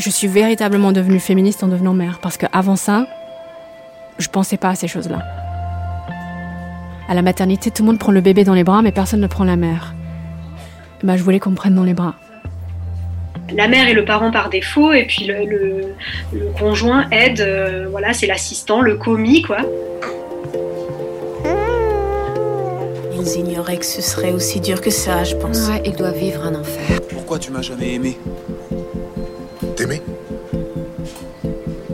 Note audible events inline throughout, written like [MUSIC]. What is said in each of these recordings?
Je suis véritablement devenue féministe en devenant mère parce qu'avant ça, je pensais pas à ces choses-là. À la maternité, tout le monde prend le bébé dans les bras, mais personne ne prend la mère. Bah, je voulais qu'on me prenne dans les bras. La mère est le parent par défaut, et puis le, le- le conjoint aide, euh, voilà, c'est l'assistant, le commis, quoi. Ils ignoraient que ce serait aussi dur que ça, je pense. Ouais, il doit vivre un enfer. Pourquoi tu m'as jamais aimé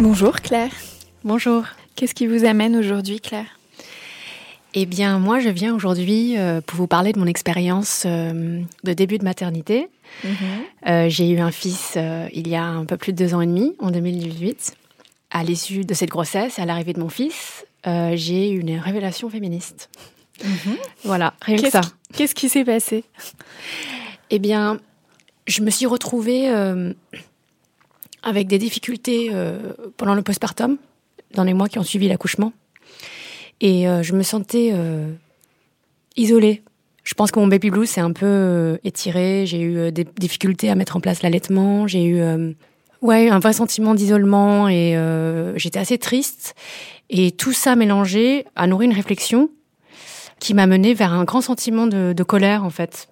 Bonjour Claire. Bonjour. Qu'est-ce qui vous amène aujourd'hui Claire? Eh bien, moi, je viens aujourd'hui euh, pour vous parler de mon expérience euh, de début de maternité. Euh, J'ai eu un fils il y a un peu plus de deux ans et demi, en 2018. À l'issue de cette grossesse, à l'arrivée de mon fils, j'ai eu une révélation féministe. Voilà, rien que Qu'est-ce ça. qui- Qu'est-ce qui s'est passé? Eh bien, je me suis retrouvée avec des difficultés euh, pendant le postpartum, dans les mois qui ont suivi l'accouchement. Et euh, je me sentais euh, isolée. Je pense que mon baby blues s'est un peu euh, étiré. J'ai eu euh, des difficultés à mettre en place l'allaitement. J'ai eu euh, ouais, un vrai sentiment d'isolement et j'étais assez triste. Et tout ça mélangé a nourri une réflexion qui m'a menée vers un grand sentiment de, de colère, en fait.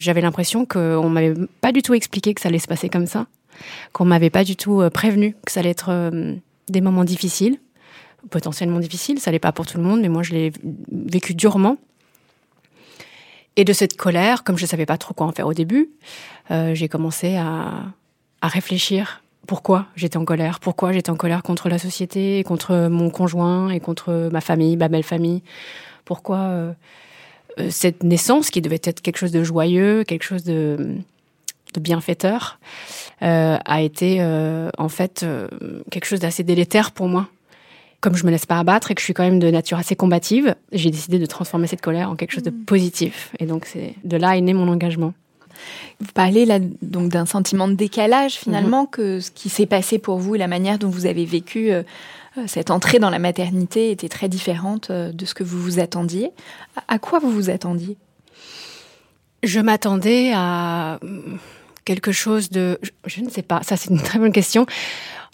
J'avais l'impression qu'on m'avait pas du tout expliqué que ça allait se passer comme ça, qu'on m'avait pas du tout euh, prévenu que ça allait être euh, des moments difficiles, potentiellement difficiles. Ça allait pas pour tout le monde, mais moi je l'ai vécu durement. Et de cette colère, comme je savais pas trop quoi en faire au début, euh, j'ai commencé à, réfléchir. Pourquoi j'étais en colère? Pourquoi j'étais en colère contre la société, contre mon conjoint et contre ma famille, ma belle famille? Pourquoi cette naissance qui devait être quelque chose de joyeux, quelque chose de, de bienfaiteur, euh, a été euh, en fait euh, quelque chose d'assez délétère pour moi. Comme je me laisse pas abattre et que je suis quand même de nature assez combative, j'ai décidé de transformer cette colère en quelque chose de positif. Et donc c'est de là est né mon engagement. Vous parlez là donc d'un sentiment de décalage finalement que ce qui s'est passé pour vous, la manière dont vous avez vécu cette entrée dans la maternité était très différente de ce que vous vous attendiez. À- quoi vous vous attendiez? Je m'attendais à quelque chose de... je- ne sais pas, ça c'est une très bonne question.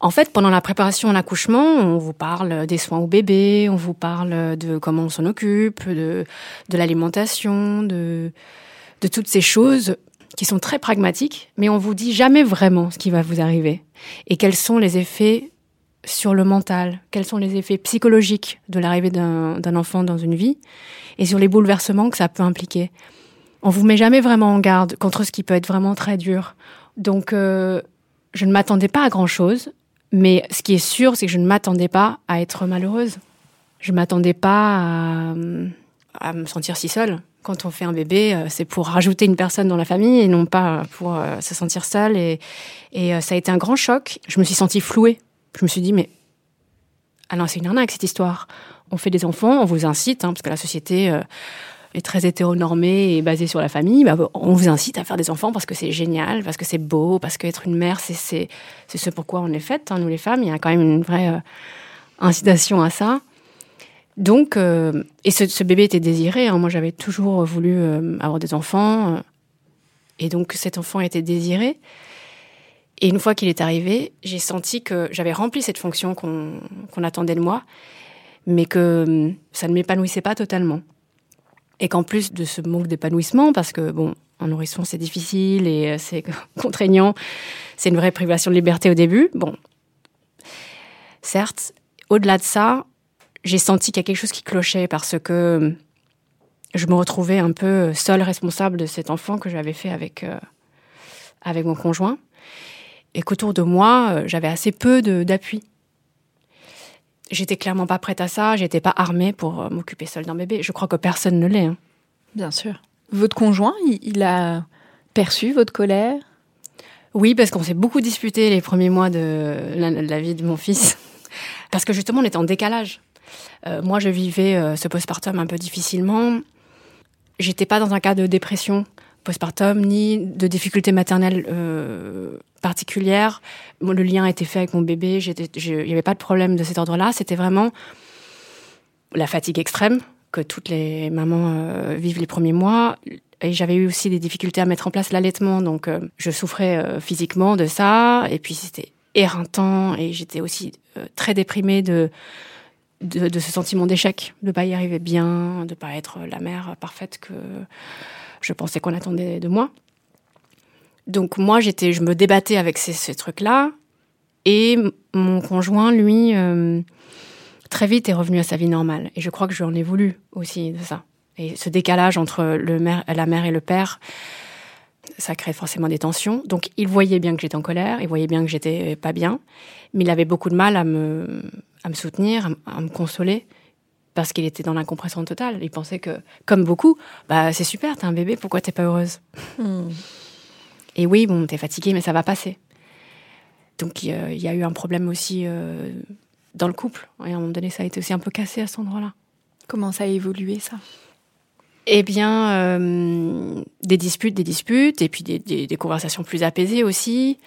En fait, pendant la préparation à l'accouchement, on vous parle des soins au bébé, on vous parle de comment on s'en occupe, de, l'alimentation, de, de toutes ces choses qui sont très pragmatiques, mais on vous dit jamais vraiment ce qui va vous arriver et quels sont les effets sur le mental, quels sont les effets psychologiques de l'arrivée d'un enfant dans une vie? Et sur les bouleversements que ça peut impliquer? On vous met jamais vraiment en garde contre ce qui peut être vraiment très dur. Donc, euh, je ne m'attendais pas à grand chose, mais ce qui est sûr, c'est que je ne m'attendais pas à être malheureuse. Je m'attendais pas à, à me sentir si seule. Quand on fait un bébé, euh, c'est pour rajouter une personne dans la famille et non pas pour euh, se sentir seule. Et, et euh, ça a été un grand choc. Je me suis sentie flouée. Je me suis dit, mais non, c'est une arnaque cette histoire. On fait des enfants, on vous incite, hein, parce que la société euh, est très hétéronormée et basée sur la famille. Bah, on vous incite à faire des enfants parce que c'est génial, parce que c'est beau, parce qu'être une mère, c'est ce pourquoi on est faite, hein, nous les femmes. Il y a quand même une vraie euh, incitation à ça. Donc, euh, et ce, bébé était désiré. Hein. Moi, j'avais toujours voulu euh, avoir des enfants. et donc, cet enfant était désiré. Et une fois qu'il est arrivé, j'ai senti que j'avais rempli cette fonction qu'on attendait de moi, mais que ça ne m'épanouissait pas totalement. Et qu'en plus de ce manque d'épanouissement, parce que, bon, un nourrisson, c'est difficile et c'est [LAUGHS] contraignant, c'est une vraie privation de liberté au début. Bon, certes, au-delà de ça, j'ai senti qu'il y a quelque chose qui clochait parce que je me retrouvais un peu seule responsable de cet enfant que j'avais fait avec, euh, avec mon conjoint. Et qu'autour de moi, euh, j'avais assez peu d'appui. J'étais clairement pas prête à ça, j'étais pas armée pour euh, m'occuper seule d'un bébé. Je crois que personne ne l'est. Hein. Bien sûr. Votre conjoint, il a perçu votre colère? Oui, parce qu'on s'est beaucoup disputé les premiers mois de la vie de mon fils. [LAUGHS] Parce que justement, on était en décalage. Euh, moi, je vivais euh, ce postpartum un peu difficilement. J'étais pas dans un cas de dépression postpartum ni de difficultés maternelles euh, particulières. le lien était fait avec mon bébé. Il n'y avait pas de problème de cet ordre-là. C'était vraiment la fatigue extrême que toutes les mamans vivent les premiers mois. Et j'avais eu aussi des difficultés à mettre en place l'allaitement, donc je souffrais physiquement de ça. Et puis c'était éreintant et j'étais aussi très déprimée de de, ce sentiment d'échec, de pas y arriver bien, de pas être la mère parfaite que je pensais qu'on attendait de moi. Donc moi, j'étais, je me débattais avec ces, trucs-là, et mon conjoint, lui, euh, très vite est revenu à sa vie normale. Et je crois que je en ai voulu aussi de ça. Et ce décalage entre la mère et le père, ça crée forcément des tensions. Donc il voyait bien que j'étais en colère, il voyait bien que j'étais pas bien, mais il avait beaucoup de mal à me soutenir, à, me consoler, parce qu'il était dans l'incompréhension totale. Il pensait que, comme beaucoup, bah c'est super, t'as un bébé, pourquoi t'es pas heureuse? Hmm. Et oui, bon, t'es fatiguée, mais ça va passer. Donc il y a eu un problème aussi euh, dans le couple. Et à un moment donné, ça a été aussi un peu cassé à cet endroit-là. Comment ça a évolué, ça? Eh bien, euh, des disputes, des disputes, et puis des, des, conversations plus apaisées aussi.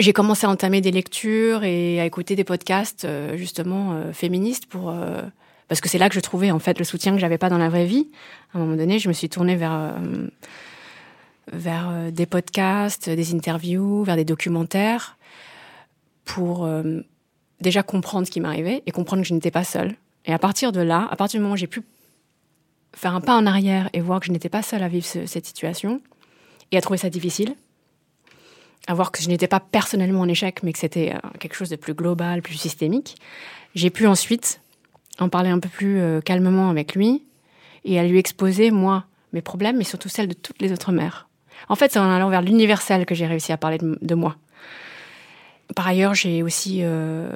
J'ai commencé à entamer des lectures et à écouter des podcasts euh, justement euh, féministes pour parce que c'est là que je trouvais en fait le soutien que j'avais pas dans la vraie vie. À un moment donné, je me suis tournée vers vers des podcasts, des interviews, vers des documentaires pour déjà comprendre ce qui m'arrivait et comprendre que je n'étais pas seule. Et à partir de là, à partir du moment où j'ai pu faire un pas en arrière et voir que je n'étais pas seule à vivre cette situation et à trouver ça difficile. À voir que je n'étais pas personnellement en échec, mais que c'était euh, quelque chose de plus global, plus systémique. J'ai pu ensuite en parler un peu plus euh, calmement avec lui et à lui exposer, moi, mes problèmes, mais surtout celles de toutes les autres mères. En fait, c'est en allant vers l'universel que j'ai réussi à parler de, moi. Par ailleurs, j'ai aussi euh,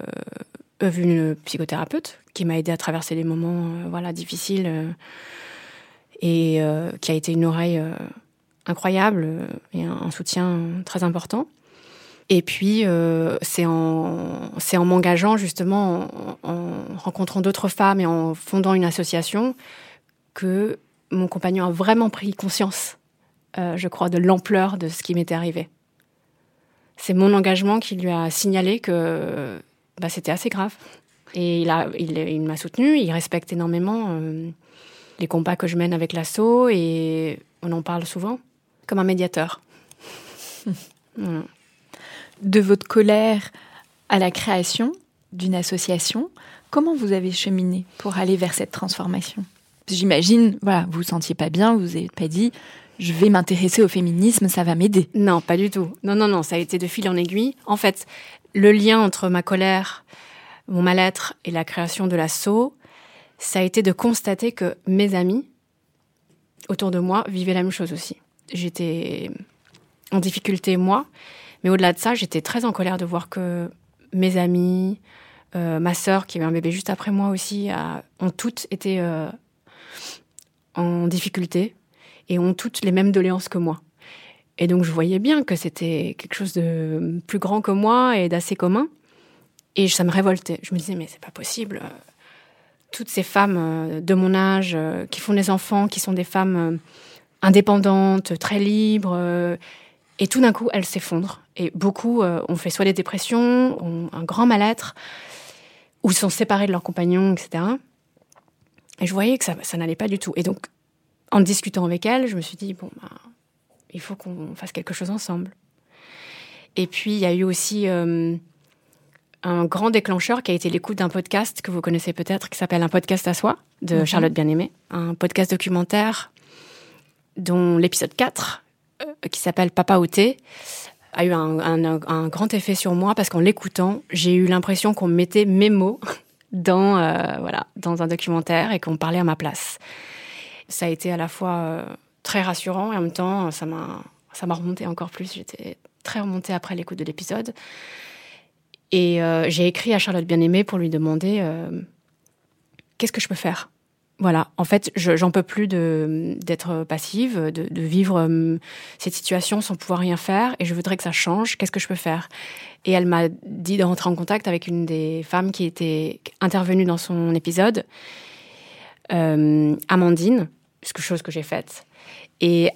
vu une psychothérapeute qui m'a aidé à traverser des moments voilà, difficiles et euh, qui a été une oreille euh, incroyable euh, et un, soutien très important. Et puis, c'est en, en m'engageant justement, en, rencontrant d'autres femmes et en fondant une association que mon compagnon a vraiment pris conscience, je crois, de l'ampleur de ce qui m'était arrivé. C'est mon engagement qui lui a signalé que bah, c'était assez grave. Et il, a, il, il m'a soutenu, il respecte énormément les combats que je mène avec l'assaut et on en parle souvent comme un médiateur. [LAUGHS] De votre colère à la création d'une association, comment vous avez cheminé pour aller vers cette transformation? J'imagine, voilà, vous vous sentiez pas bien, vous vous avez pas dit je vais m'intéresser au féminisme, ça va m'aider. Non, pas du tout. Non, non, non, ça a été de fil en aiguille. En fait, le lien entre ma colère, mon mal-être et la création de l'assaut, ça a été de constater que mes amis autour de moi vivaient la même chose aussi. J'étais en difficulté moi, mais au-delà de ça, j'étais très en colère de voir que mes amis, euh, ma sœur qui avait un bébé juste après moi aussi, ont toutes été euh, en difficulté et ont toutes les mêmes doléances que moi. Et donc je voyais bien que c'était quelque chose de plus grand que moi et d'assez commun. Et ça me révoltait. Je me disais, mais c'est pas possible toutes ces femmes euh, de mon âge qui font des enfants, qui sont des femmes indépendantes, très libres, et tout d'un coup, elles s'effondrent. Et beaucoup ont fait soit des dépressions, ont un grand mal-être, ou sont séparés de leurs compagnons, etc. Et je voyais que ça, ça n'allait pas du tout. Et donc, en discutant avec elle, je me suis dit, bon, bah, il faut qu'on fasse quelque chose ensemble. Et puis, il y a eu aussi euh, un grand déclencheur qui a été l'écoute d'un podcast que vous connaissez peut-être, qui s'appelle Un podcast à soi, de Mhm. Charlotte Bien-Aimée. Un podcast documentaire dont l'épisode 4, euh, qui s'appelle Papa au thé, a eu un, grand effet sur moi parce qu'en l'écoutant, j'ai eu l'impression qu'on mettait mes mots [LAUGHS] dans, euh, voilà, dans un documentaire et qu'on parlait à ma place. Ça a été à la fois euh, très rassurant et en même temps, ça m'a ça remonté encore plus. J'étais très remontée après l'écoute de l'épisode. Et euh, j'ai écrit à Charlotte Bien-Aimée pour lui demander euh, qu'est-ce que je peux faire? Voilà, en fait, je- j'en peux plus d'être passive, de, de vivre euh, cette situation sans pouvoir rien faire, et je voudrais que ça change. Qu'est-ce que je peux faire? Et elle m'a dit de rentrer en contact avec une des femmes qui était intervenue dans son épisode, euh, Amandine, quelque chose que j'ai faite. Et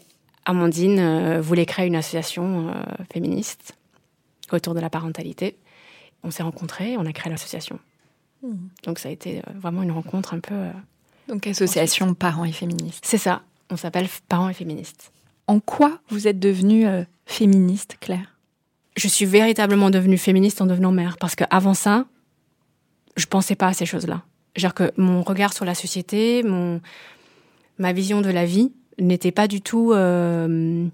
Amandine euh, voulait créer une association euh, féministe autour de la parentalité. On s'est rencontrés, on a créé l'association. Donc ça a été vraiment une rencontre un peu. Donc association parents et féministes. c'est ça. On s'appelle Parents et Féministes. En quoi vous êtes devenue euh, féministe, Claire? Je suis véritablement devenue féministe en devenant mère. Parce qu'avant ça, je pensais pas à ces choses-là. C'est-à-dire que mon regard sur la société, mon, ma vision de la vie n'était pas du tout euh,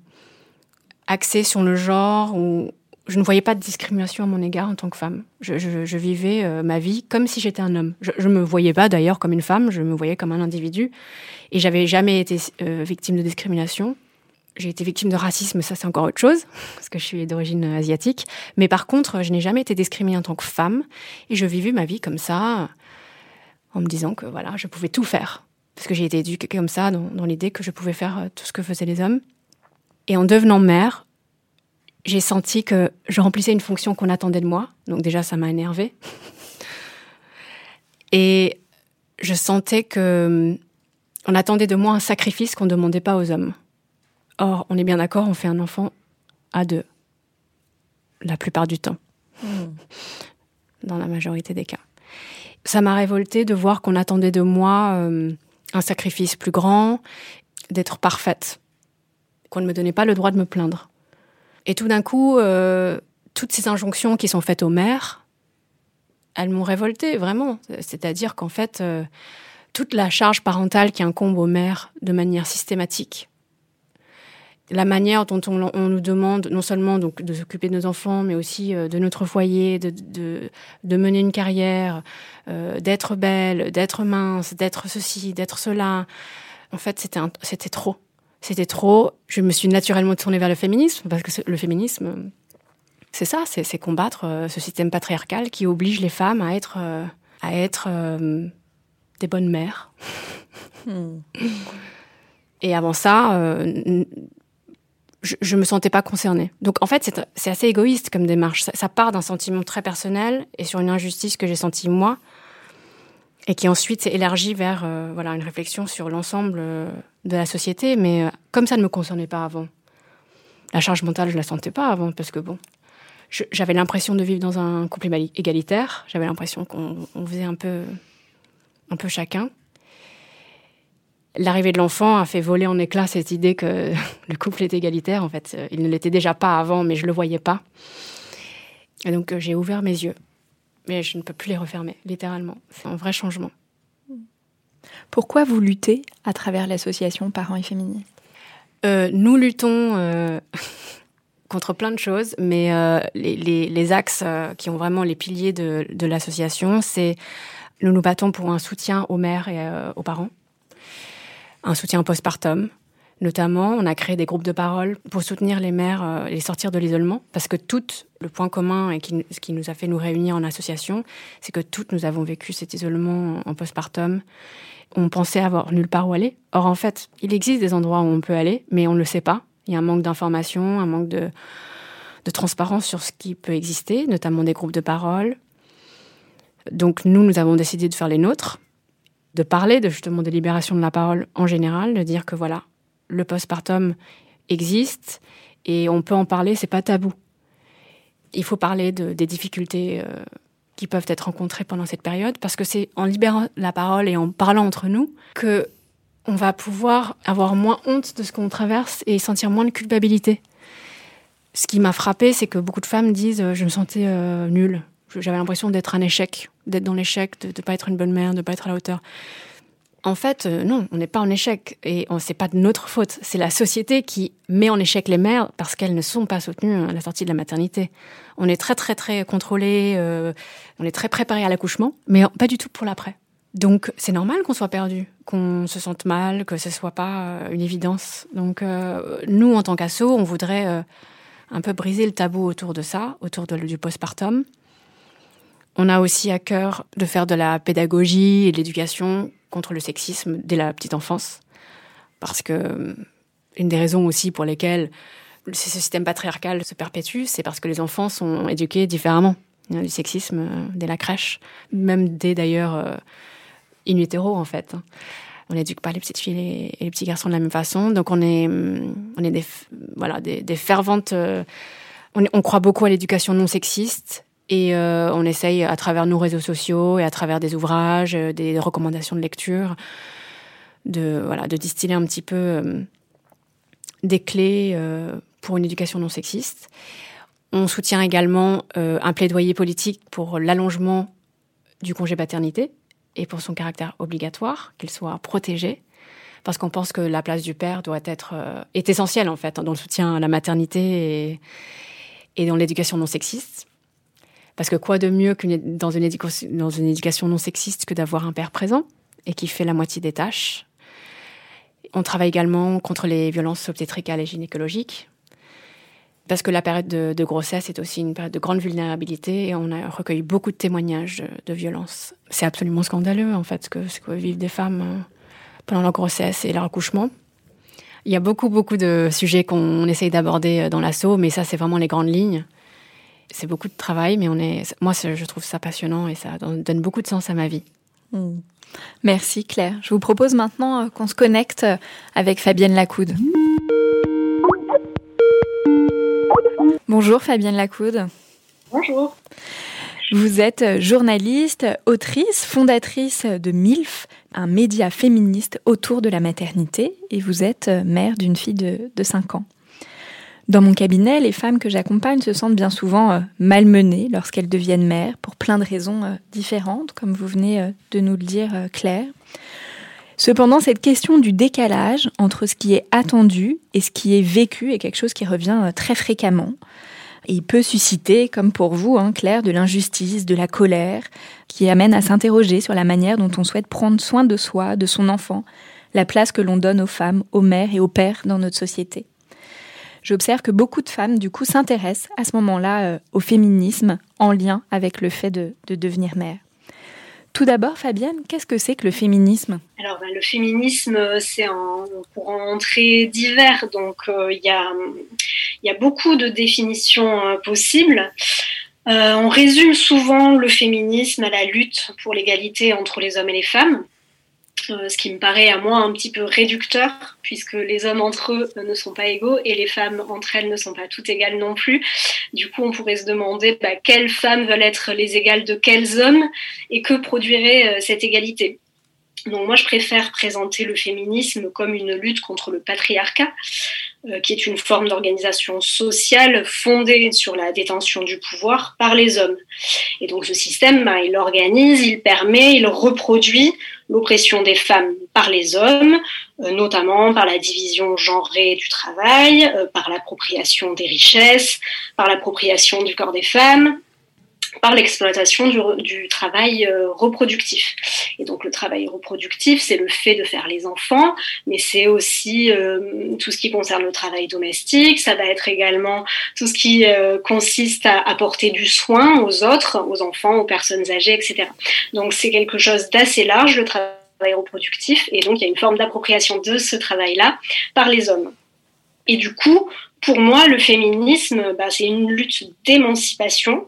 axée sur le genre ou je ne voyais pas de discrimination à mon égard en tant que femme. Je, vivais euh, ma vie comme si j'étais un homme. Je, je me voyais pas d'ailleurs comme une femme, je me voyais comme un individu. Et j'avais jamais été euh, victime de discrimination. J'ai été victime de racisme, ça c'est encore autre chose, [LAUGHS] parce que je suis d'origine asiatique. Mais par contre, je n'ai jamais été discriminée en tant que femme. Et je vivais ma vie comme ça, en me disant que voilà, je pouvais tout faire. Parce que j'ai été éduquée comme ça, dans, dans l'idée que je pouvais faire euh, tout ce que faisaient les hommes. Et en devenant mère, j'ai senti que je remplissais une fonction qu'on attendait de moi. Donc déjà, ça m'a énervée. Et je sentais que on attendait de moi un sacrifice qu'on ne demandait pas aux hommes. Or, on est bien d'accord, on fait un enfant à deux. La plupart du temps. Dans la majorité des cas. Ça m'a révolté de voir qu'on attendait de moi euh, un sacrifice plus grand, d'être parfaite. Qu'on ne me donnait pas le droit de me plaindre. Et tout d'un coup, euh, toutes ces injonctions qui sont faites aux mères, elles m'ont révoltée, vraiment. C'est-à-dire qu'en fait, euh, toute la charge parentale qui incombe aux mères de manière systématique, la manière dont on, nous demande non seulement donc de s'occuper de nos enfants, mais aussi euh, de notre foyer, de, de, mener une carrière, d'être belle, d'être mince, d'être ceci, d'être cela. En fait, c'était trop. C'était trop. Je me suis naturellement tournée vers le féminisme parce que le féminisme, c'est ça, c'est combattre euh, ce système patriarcal qui oblige les femmes à être euh, à être euh, des bonnes mères. Et avant ça, euh, je, je me sentais pas concernée. Donc en fait, c'est- assez égoïste comme démarche. Ça, ça part d'un sentiment très personnel et sur une injustice que j'ai sentie moi, et qui ensuite s'est élargie vers euh, voilà une réflexion sur l'ensemble de la société. Mais euh, comme ça ne me concernait pas avant, la charge mentale, je la sentais pas avant parce que bon, j'avais l'impression de vivre dans un couple égali- égalitaire. J'avais l'impression qu'on on faisait un peu, un peu chacun. L'arrivée de l'enfant a fait voler en éclats cette idée que [LAUGHS] le couple est égalitaire. En fait, Euh, il ne l'était déjà pas avant, mais je le voyais pas. Et donc euh, j'ai ouvert mes yeux, mais je ne peux plus les refermer, littéralement. C'est un vrai changement. Pourquoi vous luttez à travers l'association Parents et Féministes Euh, nous luttons euh, [LAUGHS] contre plein de choses, mais euh, les, axes qui ont vraiment les piliers de, de l'association, c'est nous nous battons pour un soutien aux mères et aux parents, un soutien postpartum. Notamment, on a créé des groupes de parole pour soutenir les mères, euh, les sortir de l'isolement, parce que toutes, le point commun et ce qui nous a fait nous réunir en association, c'est que toutes nous avons vécu cet isolement en postpartum. On pensait avoir nulle part où aller. Or, en fait, il existe des endroits où on peut aller, mais on ne le sait pas. Il y a un manque d'information, un manque de, de transparence sur ce qui peut exister, notamment des groupes de parole. Donc, nous, nous avons décidé de faire les nôtres, de parler de justement de libération de la parole en général, de dire que voilà, le postpartum existe et on peut en parler, c'est pas tabou. Il faut parler de- des difficultés euh, qui peuvent être rencontrées pendant cette période, parce que c'est en libérant la parole et en parlant entre nous que on va pouvoir avoir moins honte de ce qu'on traverse et sentir moins de culpabilité. Ce qui m'a frappé, c'est que beaucoup de femmes disent euh, je me sentais euh, nulle, j'avais l'impression d'être un échec, d'être dans l'échec, de ne pas être une bonne mère, de ne pas être à la hauteur. En fait, euh, non, on n'est pas en échec et c'est pas de notre faute. C'est la société qui met en échec les mères parce qu'elles ne sont pas soutenues à la sortie de la maternité. On est très très très contrôlé, euh, on est très préparé à l'accouchement, mais pas du tout pour l'après. Donc c'est normal qu'on soit perdu, qu'on se sente mal, que ce soit pas euh, une évidence. Donc nous, en tant qu'asso, on voudrait un peu briser le tabou autour de ça, autour du postpartum. On a aussi à cœur de faire de la pédagogie et de l'éducation contre le sexisme dès la petite enfance. Parce que euh, une des raisons aussi pour lesquelles ce système patriarcal se perpétue, c'est parce que les enfants sont éduqués différemment. A du sexisme euh, dès la crèche, même dès d'ailleurs euh, in utero en fait. On n'éduque pas les petites filles et les petits garçons de la même façon. Donc on est, on est des, voilà, des, ferventes. on croit beaucoup à l'éducation non sexiste et euh, on essaye à travers nos réseaux sociaux et à travers des ouvrages, euh, des recommandations de lecture, de voilà, de distiller un petit peu euh, des clés pour une éducation non sexiste. On soutient également un plaidoyer politique pour l'allongement du congé paternité et pour son caractère obligatoire, qu'il soit protégé, parce qu'on pense que la place du père doit être est essentielle en fait dans le soutien à la maternité et, et dans l'éducation non sexiste. Parce que quoi de mieux dans une, éducation non sexiste que d'avoir un père présent et qui fait la moitié des tâches? On travaille également contre les violences obstétricales et gynécologiques. Parce que la période de, grossesse est aussi une période de grande vulnérabilité et on a recueilli beaucoup de témoignages de, violences. C'est absolument scandaleux, en fait, ce que, ce que vivent des femmes euh, pendant leur grossesse et leur accouchement. Il y a beaucoup, beaucoup de sujets qu'on essaye d'aborder euh, dans l'assaut, mais ça, c'est vraiment les grandes lignes c'est beaucoup de travail, mais on est, moi, je trouve ça passionnant et ça donne beaucoup de sens à ma vie. Hmm. Merci Claire. Je vous propose maintenant euh, qu'on se connecte euh, avec Fabienne Lacoude. Bonjour Fabienne Lacoude. Bonjour. Vous êtes euh, journaliste, autrice, fondatrice de MILF, un média féministe autour de la maternité, et vous êtes mère d'une fille de, de 5 ans. Dans mon cabinet, les femmes que j'accompagne se sentent bien souvent euh, malmenées lorsqu'elles deviennent mères, pour plein de raisons euh, différentes, comme vous venez euh, de nous le dire, Claire. Cependant, cette question du décalage entre ce qui est attendu et ce qui est vécu est quelque chose qui revient très fréquemment. Il peut susciter, comme pour vous, hein, Claire, de l'injustice, de la colère, qui amène à s'interroger sur la manière dont on souhaite prendre soin de soi, de son enfant, la place que l'on donne aux femmes, aux mères et aux pères dans notre société j'observe que beaucoup de femmes, du coup, s'intéressent à ce moment-là euh, au féminisme en lien avec le fait de, devenir mère. Tout d'abord, Fabienne, qu'est-ce que c'est que le féminisme? Alors, ben, le féminisme, c'est un courant très divers, donc euh, il y, a, y, a, beaucoup de définitions euh, possibles. on résume souvent le féminisme à la lutte pour l'égalité entre les hommes et les femmes. Euh, ce qui me paraît à moi un petit peu réducteur, puisque les hommes entre eux ne sont pas égaux et les femmes entre elles ne sont pas toutes égales non plus. Du coup, on pourrait se demander bah, quelles femmes veulent être les égales de quels hommes et que produirait euh, cette égalité? Donc moi, je préfère présenter le féminisme comme une lutte contre le patriarcat, euh, qui est une forme d'organisation sociale fondée sur la détention du pouvoir par les hommes. Et donc ce système, ben, il organise, il permet, il reproduit l'oppression des femmes par les hommes, euh, notamment par la division genrée du travail, euh, par l'appropriation des richesses, par l'appropriation du corps des femmes, par l'exploitation du, travail euh, reproductif. Et donc le travail reproductif, c'est le fait de faire les enfants, mais c'est aussi euh, tout ce qui concerne le travail domestique, ça va être également tout ce qui euh, consiste à apporter du soin aux autres, aux enfants, aux personnes âgées, etc. Donc c'est quelque chose d'assez large, le travail reproductif, et donc il y a une forme d'appropriation de ce travail-là par les hommes. Et du coup, pour moi, le féminisme, bah, c'est une lutte d'émancipation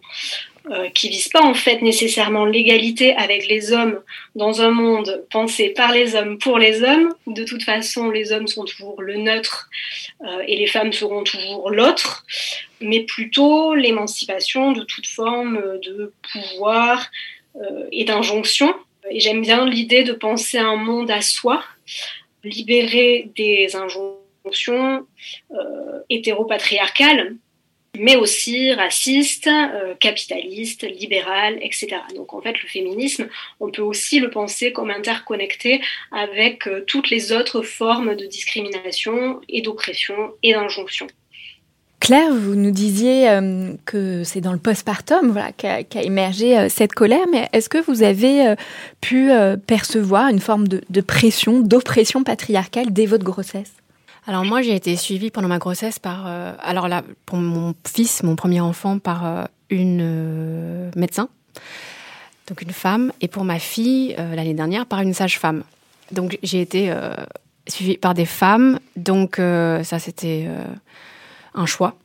euh, qui vise pas en fait nécessairement l'égalité avec les hommes dans un monde pensé par les hommes pour les hommes. De toute façon, les hommes sont toujours le neutre euh, et les femmes seront toujours l'autre, mais plutôt l'émancipation de toute forme de pouvoir euh, et d'injonction. Et j'aime bien l'idée de penser un monde à soi, libéré des injonctions hétéropatriarcales mais aussi raciste, euh, capitaliste, libéral, etc. Donc en fait, le féminisme, on peut aussi le penser comme interconnecté avec euh, toutes les autres formes de discrimination et d'oppression et d'injonction. Claire, vous nous disiez euh, que c'est dans le postpartum voilà, qu'a émergé cette colère, mais est-ce que vous avez pu percevoir une forme de, de pression, d'oppression patriarcale dès votre grossesse? Alors moi, j'ai été suivie pendant ma grossesse par, euh, alors là, pour mon fils, mon premier enfant, par euh, une euh, médecin, donc une femme, et pour ma fille, l'année dernière, par une sage-femme. Donc j'ai été suivie par des femmes, donc ça c'était un choix.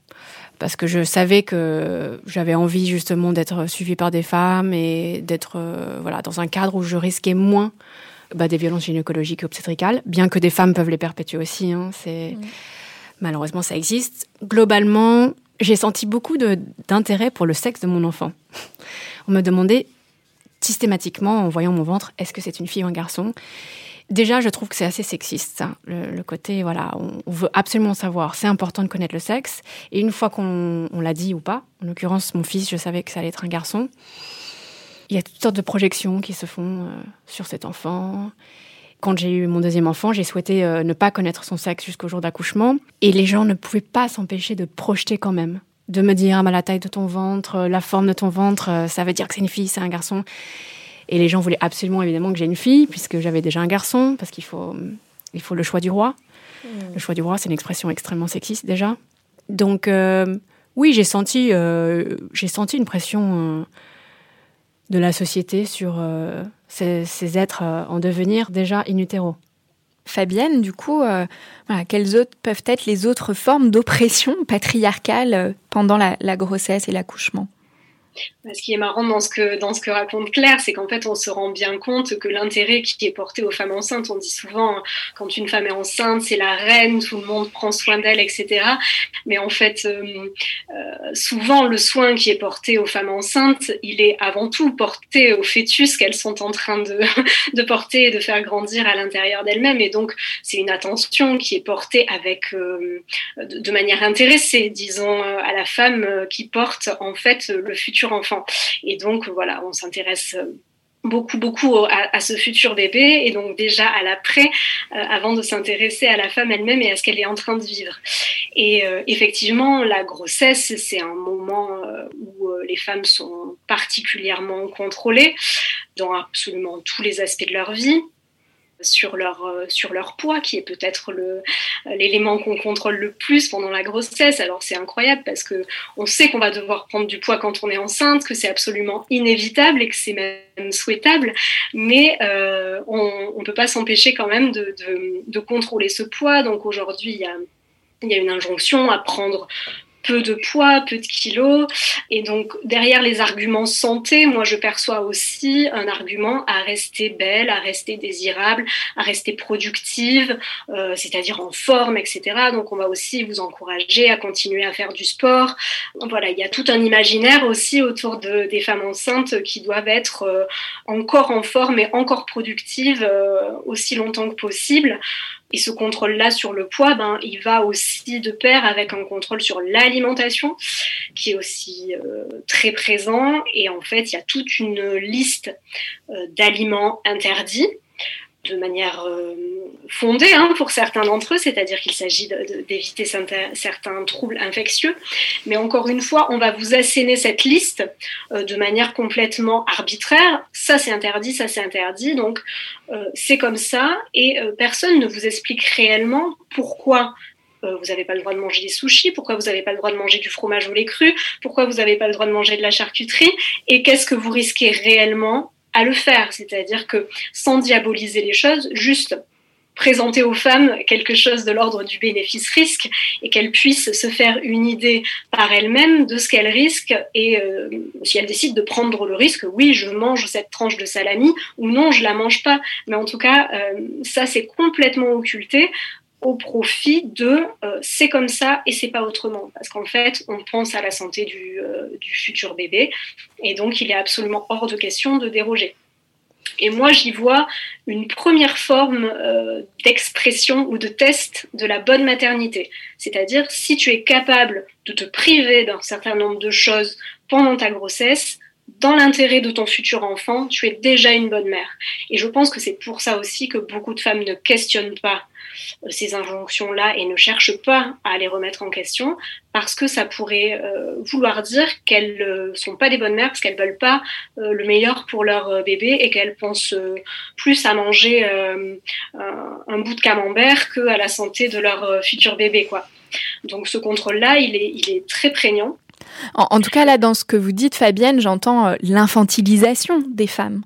Parce que je savais que j'avais envie justement d'être suivie par des femmes et d'être voilà, dans un cadre où je risquais moins bah, des violences gynécologiques et obstétricales, bien que des femmes peuvent les perpétuer aussi. Hein, c'est malheureusement ça existe. Globalement, j'ai senti beaucoup d'intérêt pour le sexe de mon enfant. On me demandait systématiquement, en voyant mon ventre, est-ce que c'est une fille ou un garçon? Déjà, je trouve que c'est assez sexiste, Le, côté, voilà, on, veut absolument savoir. C'est important de connaître le sexe. Et une fois qu'on l'a dit ou pas, en l'occurrence, mon fils, je savais que ça allait être un garçon. Il y a toutes sortes de projections qui se font euh, sur cet enfant. Quand j'ai eu mon deuxième enfant, j'ai souhaité euh, ne pas connaître son sexe jusqu'au jour d'accouchement. Et les gens ne pouvaient pas s'empêcher de projeter quand même. De me dire, ah, la taille de ton ventre, euh, la forme de ton ventre, ça veut dire que c'est une fille, c'est un garçon. Et les gens voulaient absolument évidemment que j'ai une fille, puisque j'avais déjà un garçon, parce qu'il faut, il faut le choix du roi. Mmh. Le choix du roi, c'est une expression extrêmement sexiste déjà. Donc oui, j'ai senti, j'ai senti une pression de la société sur euh, ces, êtres euh, en devenir déjà in. Fabienne, du coup, euh, quelles autres peuvent être les autres formes d'oppression [LAUGHS] patriarcale pendant la grossesse et l'accouchement? Ce qui est marrant dans ce que, dans ce que raconte Claire, c'est qu'en fait, on se rend bien compte que l'intérêt qui est porté aux femmes enceintes, on dit souvent, quand une femme est enceinte, c'est la reine, tout le monde prend soin d'elle, etc. Mais en fait, euh, euh, souvent, le soin qui est porté aux femmes enceintes, il est avant tout porté au fœtus qu'elles sont en train de, [LAUGHS] de porter et de faire grandir à l'intérieur d'elles-mêmes. Et donc, c'est une attention qui est portée avec, euh, de, de, manière intéressée, disons, à la femme qui porte en fait le futur enfant. Et donc, voilà, on s'intéresse euh, beaucoup, beaucoup à, ce futur bébé et donc déjà à l'après, euh, avant de s'intéresser à la femme elle-même et à ce qu'elle est en train de vivre. Et euh, effectivement, la grossesse, c'est un moment où les femmes sont particulièrement contrôlées dans absolument tous les aspects de leur vie sur leur, euh, sur leur poids, qui est peut-être l'élément qu'on contrôle le plus pendant la grossesse. Alors c'est incroyable parce que on sait qu'on va devoir prendre du poids quand on est enceinte, que c'est absolument inévitable et que c'est même souhaitable, mais euh, on ne peut pas s'empêcher quand même de, de, de, contrôler ce poids. Donc aujourd'hui, il y a il y a une injonction à prendre peu de poids, peu de kilos. Et donc, derrière les arguments santé, moi, je perçois aussi un argument à rester belle, à rester désirable, à rester productive, euh, c'est-à-dire en forme, etc. Donc, on va aussi vous encourager à continuer à faire du sport. Voilà, il y a tout un imaginaire aussi autour de, des femmes enceintes qui doivent être euh, encore en forme et encore productives euh, aussi longtemps que possible. Et ce contrôle-là sur le poids, ben, il va aussi de pair avec un contrôle sur l'alimentation, qui est aussi euh, très présent. Et en fait, il y a toute une liste euh, d'aliments interdits de manière euh, fondée hein, pour certains d'entre eux, c'est-à-dire qu'il s'agit d'éviter certains troubles infectieux. Mais encore une fois, on va vous asséner cette liste euh, de manière complètement arbitraire. Ça, c'est interdit, ça, c'est interdit. Donc, euh, c'est comme ça. Et personne ne vous explique réellement pourquoi vous n'avez pas le droit de manger des sushis, pourquoi vous n'avez pas le droit de manger du fromage au lait cru, pourquoi vous n'avez pas le droit de manger de la charcuterie, et qu'est-ce que vous risquez réellement à le faire. C'est-à-dire que sans diaboliser les choses, juste présenter aux femmes quelque chose de l'ordre du bénéfice-risque et qu'elles puissent se faire une idée par elles-mêmes de ce qu'elles risquent et euh, si elles décident de prendre le risque, oui, je mange cette tranche de salami ou non, je la mange pas. Mais en tout cas, euh, ça c'est complètement occulté au profit de euh, c'est comme ça et c'est pas autrement. Parce qu'en fait, on pense à la santé du, du futur bébé et donc il est absolument hors de question de déroger. Et moi, j'y vois une première forme euh, d'expression ou de test de la bonne maternité. C'est-à-dire, si tu es capable de te priver d'un certain nombre de choses pendant ta grossesse, dans l'intérêt de ton futur enfant, tu es déjà une bonne mère. Et je pense que c'est pour ça aussi que beaucoup de femmes ne questionnent pas euh, ces injonctions-là et ne cherchent pas à les remettre en question parce que ça pourrait euh, vouloir dire qu'elles ne sont pas des bonnes mères parce qu'elles veulent pas euh, le meilleur pour leur bébé et qu'elles pensent plus à manger un, bout de camembert qu'à la santé de leur futur bébé quoi. Donc ce contrôle-là, il est, il est très prégnant. En, tout cas, là, dans ce que vous dites, Fabienne, j'entends l'infantilisation des femmes.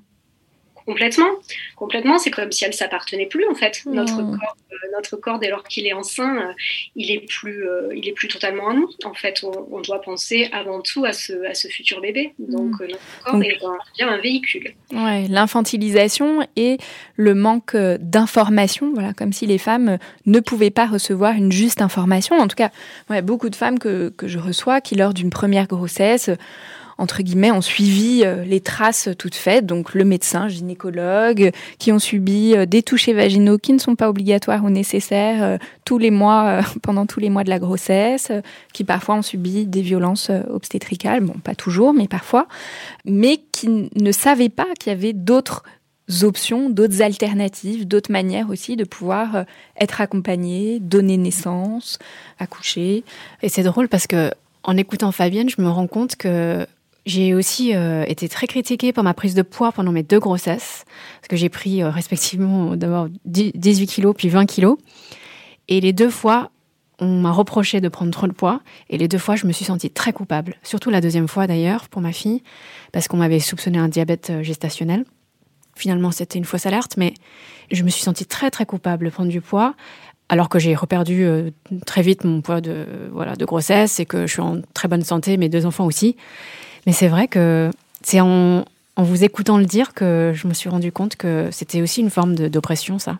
Complètement, complètement. C'est comme si elle s'appartenait plus en fait. Notre corps, euh, notre corps dès lors qu'il est enceint, euh, il est plus, euh, il est plus totalement à nous. En fait, on, doit penser avant tout à ce, à ce futur bébé. Donc mm. notre corps est bien un véhicule. Ouais, l'infantilisation et le manque d'information. Voilà, comme si les femmes ne pouvaient pas recevoir une juste information. En tout cas, ouais, beaucoup de femmes que, que je reçois qui lors d'une première grossesse entre guillemets, ont suivi euh, les traces toutes faites, donc le médecin, gynécologue, qui ont subi euh, des touchés vaginaux qui ne sont pas obligatoires ou nécessaires euh, tous les mois, [LAUGHS] pendant tous les mois de la grossesse, qui parfois ont subi des violences obstétricales, bon, pas toujours, mais parfois, mais qui ne savaient pas qu'il y avait d'autres options, d'autres alternatives, d'autres manières aussi de pouvoir être accompagné, donner naissance, accoucher. Et c'est drôle parce que en écoutant Fabienne, je me rends compte que j'ai aussi euh, été très critiquée pour ma prise de poids pendant mes deux grossesses, parce que j'ai pris euh, respectivement d'abord 18 kilos puis 20 kilos. Et les deux fois, on m'a reproché de prendre trop de poids, et les deux fois, je me suis sentie très coupable. Surtout la deuxième fois d'ailleurs, pour ma fille, parce qu'on m'avait soupçonné un diabète euh, gestationnel. Finalement, c'était une fausse alerte, mais je me suis sentie très très coupable de prendre du poids, alors que j'ai reperdu très vite mon poids de, voilà, de grossesse et que je suis en très bonne santé, mes deux enfants aussi. Mais c'est vrai que c'est en, vous écoutant le dire que je me suis rendu compte que c'était aussi une forme d'oppression, ça.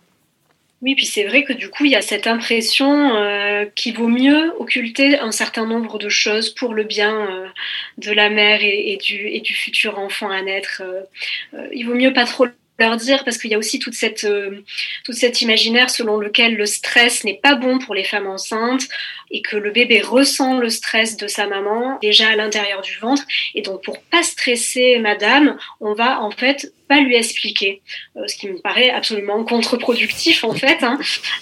Oui, puis c'est vrai que du coup, il y a cette impression euh, qu'il vaut mieux occulter un certain nombre de choses pour le bien euh, de la mère et, du, et, du, futur enfant à naître. Euh, il vaut mieux pas trop leur dire parce qu'il y a aussi toute cette, toute cet imaginaire selon lequel le stress n'est pas bon pour les femmes enceintes et que le bébé ressent le stress de sa maman déjà à l'intérieur du ventre. Et donc pour pas stresser madame, on va en fait pas lui expliquer, euh, ce qui me paraît absolument contre-productif en fait. Hein.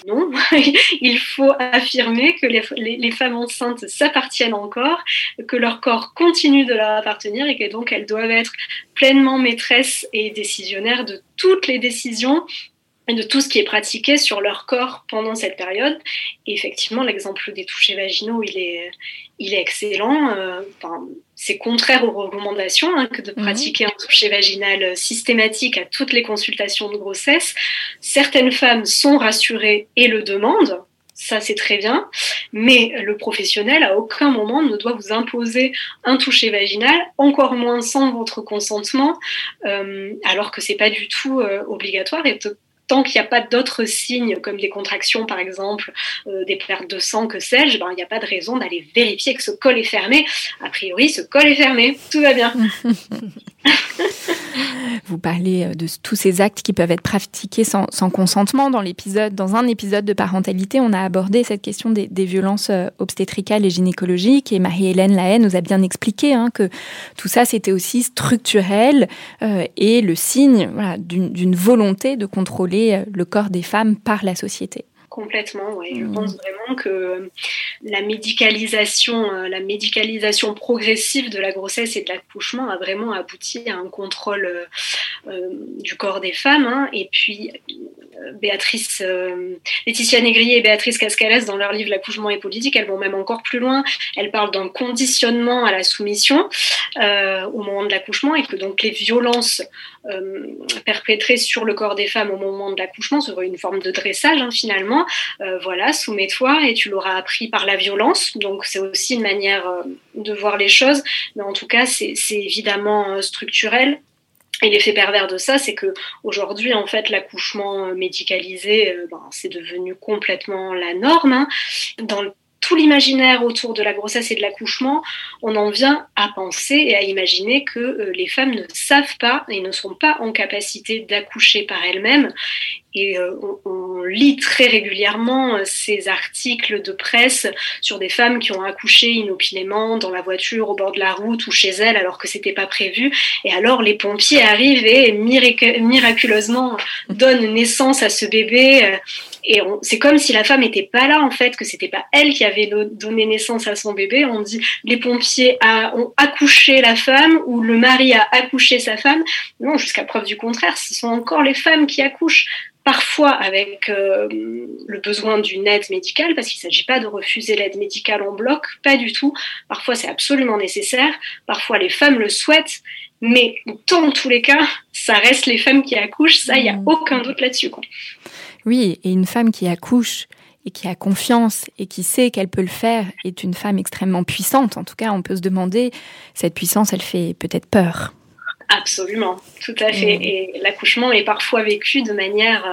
Non, [LAUGHS] il faut affirmer que les, les, femmes enceintes s'appartiennent encore, que leur corps continue de leur appartenir et que donc elles doivent être pleinement maîtresses et décisionnaires de toutes les décisions de tout ce qui est pratiqué sur leur corps pendant cette période. Et effectivement, l'exemple des touchés vaginaux, il est, il est excellent. Euh, c'est contraire aux recommandations hein, que de mhm. pratiquer un toucher vaginal systématique à toutes les consultations de grossesse. Certaines femmes sont rassurées et le demandent. Ça, c'est très bien. Mais le professionnel, à aucun moment, ne doit vous imposer un toucher vaginal, encore moins sans votre consentement, euh, alors que c'est pas du tout euh, obligatoire. Et tant qu'il n'y a pas d'autres signes, comme des contractions par exemple, euh, des pertes de sang, que sais-je, ben, il n'y a pas de raison d'aller vérifier que ce col est fermé. A priori, ce col est fermé, tout va bien. [LAUGHS] Vous parlez euh, de tous ces actes qui peuvent être pratiqués sans, consentement. Dans l'épisode, dans un épisode de parentalité, on a abordé cette question des, violences euh, obstétricales et gynécologiques. Et Marie-Hélène Lahaye nous a bien expliqué hein, que tout ça, c'était aussi structurel et le signe d'une volonté de contrôler le corps des femmes par la société. Complètement. Ouais. Je mmh. pense vraiment que la médicalisation, euh, la médicalisation progressive de la grossesse et de l'accouchement a vraiment abouti à un contrôle euh, euh, du corps des femmes. Hein. Et puis, Béatrice, Laetitia Négrier et Béatrice Cascales, dans leur livre L'accouchement et politique, elles vont même encore plus loin. Elles parlent d'un conditionnement à la soumission au moment de l'accouchement et que donc les violences perpétrées sur le corps des femmes au moment de l'accouchement seraient une forme de dressage hein, finalement. Voilà, soumets-toi et tu l'auras appris par la violence. Donc c'est aussi une manière euh, de voir les choses. Mais en tout cas, c'est évidemment euh, structurel. Et l'effet pervers de ça, c'est que aujourd'hui, en fait, l'accouchement euh, médicalisé, ben, c'est devenu complètement la norme. Hein. Dans tout l'imaginaire autour de la grossesse et de l'accouchement, on en vient à penser et à imaginer que les femmes ne savent pas et ne sont pas en capacité d'accoucher par elles-mêmes et euh, on, lit très régulièrement euh, ces articles de presse sur des femmes qui ont accouché inopinément dans la voiture, au bord de la route ou chez elles alors que c'était pas prévu. Et alors les pompiers arrivent et miraculeusement donnent naissance à ce bébé. Et c'est comme si la femme n'était pas là en fait, que c'était pas elle qui avait donné naissance à son bébé. On dit les pompiers ont accouché la femme ou le mari a accouché sa femme. Non, jusqu'à preuve du contraire, ce sont encore les femmes qui accouchent parfois avec euh, le besoin d'une aide médicale, parce qu'il ne s'agit pas de refuser l'aide médicale en bloc, pas du tout. Parfois, c'est absolument nécessaire. Parfois, les femmes le souhaitent. Mais dans tous les cas, ça reste les femmes qui accouchent. Ça, il n'y a mmh. aucun doute là-dessus. Oui, et une femme qui accouche et qui a confiance et qui sait qu'elle peut le faire est une femme extrêmement puissante. En tout cas, on peut se demander, cette puissance, elle fait peut-être peur. Absolument, tout à fait. Mm. Et l'accouchement est parfois vécu de manière,